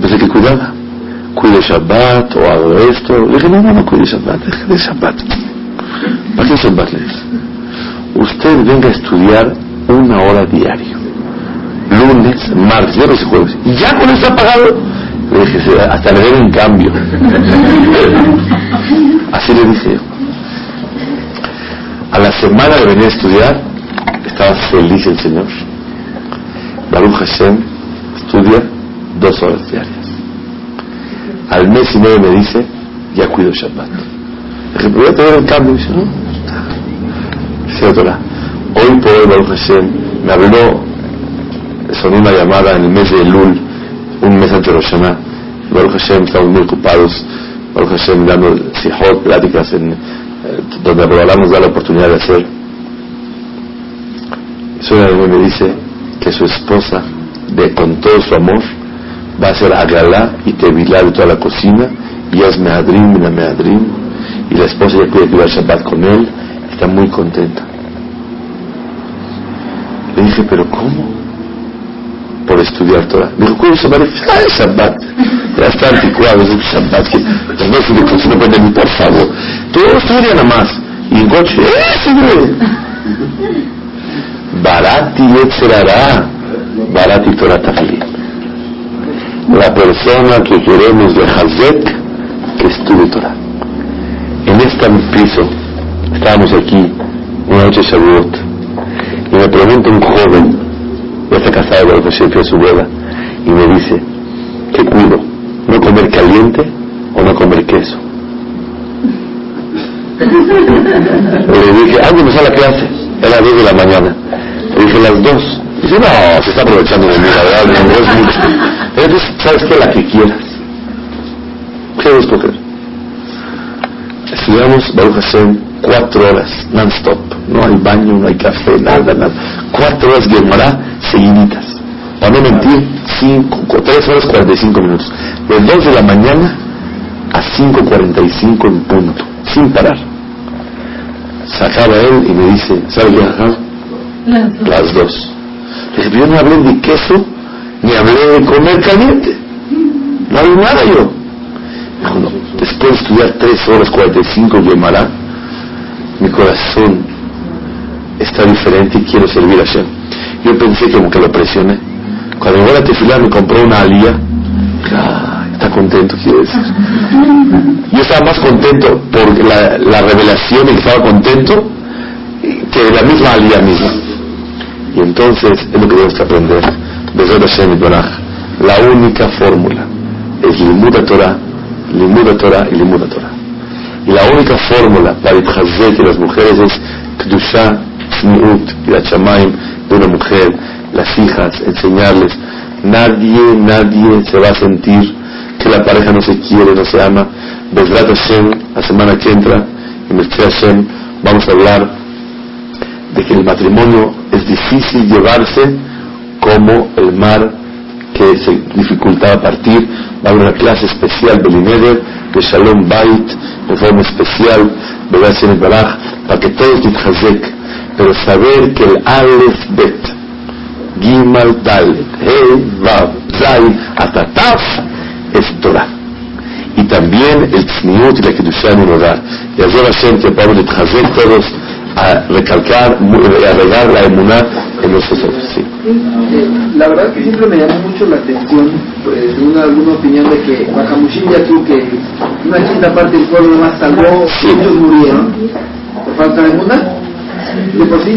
pensé que cuidaba. ¿Cuido Shabbat? ¿O hago esto? Le dije, no, no, no cuido Shabbat, deje de Shabbat. ¿Para qué son Usted venga a estudiar una hora diario. Lunes, martes, viernes y jueves. Y ya con eso pagado. Le dije, hasta le den un cambio. Así le dije yo. A semana de venir a estudiar, estaba feliz el Señor. Baruch Hashem estudia dos horas diarias. Al mes y medio me dice, ya cuido Shabbat. Dije, voy a tener el cambio. dice, no. Dice otra, hoy por hoy Baruch Hashem me habló, sonó una llamada en el mes de Elul, un mes antes de Rosh Baruch Hashem, estamos muy ocupados. Baruch Hashem dando sijot, pláticas en, eh, donde Abraham nos da la oportunidad de hacer. Suena me dice que su esposa, de, con todo su amor, va a ser Agalá y Tevilá de toda la cocina, y es Meadrim la Meadrim, y la esposa ya puede cuidar Shabbat con él, está muy contenta. Le dije, ¿pero cómo? Por estudiar Torah. Me dijo, ¿cómo Shabbat? Ah, es Shabbat. Ya está anticuado, es un Shabbat que no se no puede ni por favor. Todo estudia nada más. Y en coche, ¡eh, hombre! Barati Yetzerará, Barati Torah Tafli. La persona que queremos de Hazek, que estudie Torah. En este piso, estábamos aquí, una noche de y me pregunta un joven, ya está casado, con siempre su boda, y me dice, ¿qué cuido? ¿No comer caliente o no comer queso? Le dije, algo me sale la clase, era las 10 de la mañana. Le dije, las dos. Dice, no, se está aprovechando de mí, la verdad, no es mucho. Entonces, ¿sabes qué? La que quieras. ¿Qué debo escoger? Estudiamos Baruch Hashem cuatro horas, non-stop. No hay baño, no hay café, nada, nada. Cuatro horas Gemara seguiditas. Para no mentir, cinco, tres horas cuarenta y cinco minutos. De dos de la mañana a cinco cuarenta y cinco en punto, sin parar. Sacaba él y me dice, ¿sabes qué? Las dos. Le dije, yo no hablé de queso, ni hablé de comer caliente. No hablé nada yo. Dijo, no, después de estudiar tres horas cuarenta y cinco Gemara, mi corazón está diferente y quiero servir a Hashem. Yo pensé como que lo presioné. Cuando llegó la tefilá me compró una alía. Está contento, quiere decir. Yo estaba más contento por la, la revelación y estaba contento que la misma alía misma. Y entonces es lo que tenemos que aprender. Desde Hashem y La única fórmula es Limuda Torah, Torah y Torah. Y la única fórmula para Itchazek y las mujeres es Kdusha, Smiut y la Chamaim de una mujer, las hijas, enseñarles. Nadie, nadie se va a sentir que la pareja no se quiere, no se ama. Besrat Hashem, la semana que entra, en el Hashem, vamos a hablar de que el matrimonio es difícil llevarse como el mar que se dificultaba partir. Va a haber una clase especial de Lineder, de Shalom Bait, de forma especial, de Baraj, para que todos Hazek, pero saber que el Aleph Bet, Gimal Dalet, He, Vav, Zay, hasta Taf, es Torah. Y también el Tzniut y la Kedushá en hogar. Y a Hashem que podamos Hazek todos a recalcar, a regar la emuná en nosotros. Sí. La verdad que siempre me llamó mucho la atención, pues, una, alguna opinión de que Bajamushin tú que una quinta parte del pueblo más salvó, muchos murieron por falta de emuná. De por sí,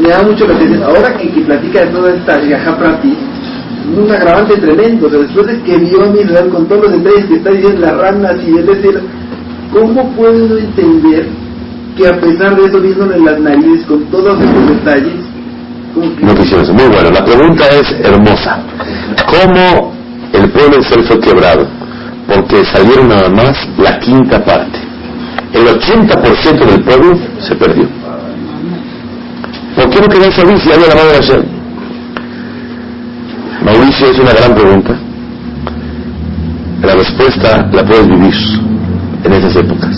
me llama mucho la atención. Ahora que, que platica de toda esta viaja prati, un agravante tremendo. O sea, después de que vio a Israel con todos los detalles que está diciendo las ranas y el decir, ¿cómo puedo entender que a pesar de eso, viéndole las narices con todos esos detalles, no quisieron eso. Muy bueno, la pregunta es hermosa. ¿Cómo el pueblo de Israel fue quebrado? Porque salieron nada más la quinta parte. El 80% del pueblo se perdió. ¿Por qué no querían salir si había la madre de Hashem? Mauricio, es una gran pregunta. La respuesta la puedes vivir en esas épocas.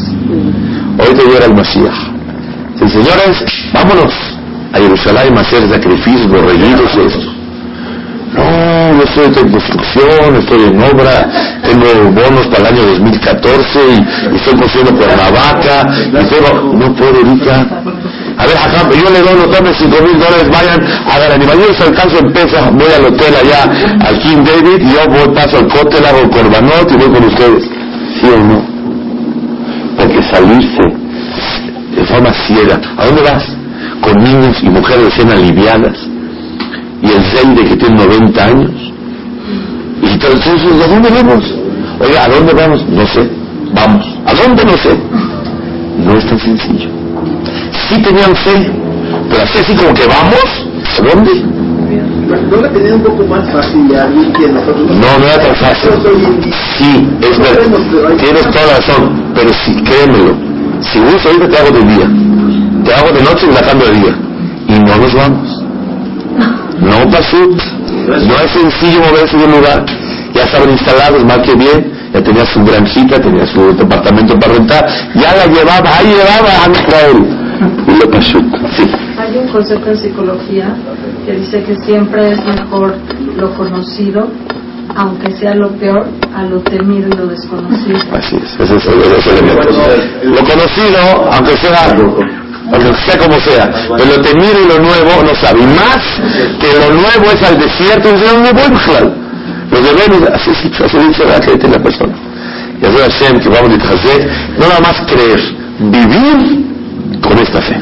Hoy te llega el Mashiach. Señores, vámonos a Jerusalén a hacer sacrificios, borreguitos y esto. No, estoy en construcción, estoy en obra, tengo bonos para el año 2014 y, estoy construyendo por la vaca y tengo, no puedo ahorita. A ver, acá, yo le doy, tome 5 mil dólares, vayan ver animal. Yo si alcanzo en pesa, voy al hotel allá, al King David, y yo voy, paso al cótel, hago corbanot y voy con ustedes. ¿Sí o no? porque salirse es forma ciega. ¿A dónde vas? Con niños y mujeres recién aliviadas. Y el Zeide que tiene 90 años. Y entonces, ¿a dónde vamos? Oiga, ¿a dónde vamos? No sé. Vamos. ¿A dónde? No sé. No es tan sencillo. Sí tenían fe, pero así así como que vamos, ¿a dónde? ¿No la tenían un poco más fácil alguien que nosotros? No, no era tan fácil. Sí, es verdad. Tienes toda la razón, pero sí, créemelo. Si gusto ahorita te hago de día, te hago de noche y la cambio de día. Y no nos vamos. No pasut. No es sencillo moverse de un lugar. Ya estaban instalados, más que bien. Ya tenía su granjita, tenía su departamento para rentar. Ya la llevaba, ahí llevaba a Israel. Y lo pasut. Sí. Hay un concepto en psicología que dice que siempre es mejor lo conocido, aunque sea lo peor, a lo temido y lo desconocido. Así es, ese es el, ese es el elemento. Lo conocido, aunque sea aunque sea como sea, pero lo temido y lo nuevo no sabe. Más que lo nuevo es al desierto, y no voy. Lo debemos, así, así dice la gente la persona. Y así Hashem que vamos a hacer, no nada más creer, vivir con esta fe.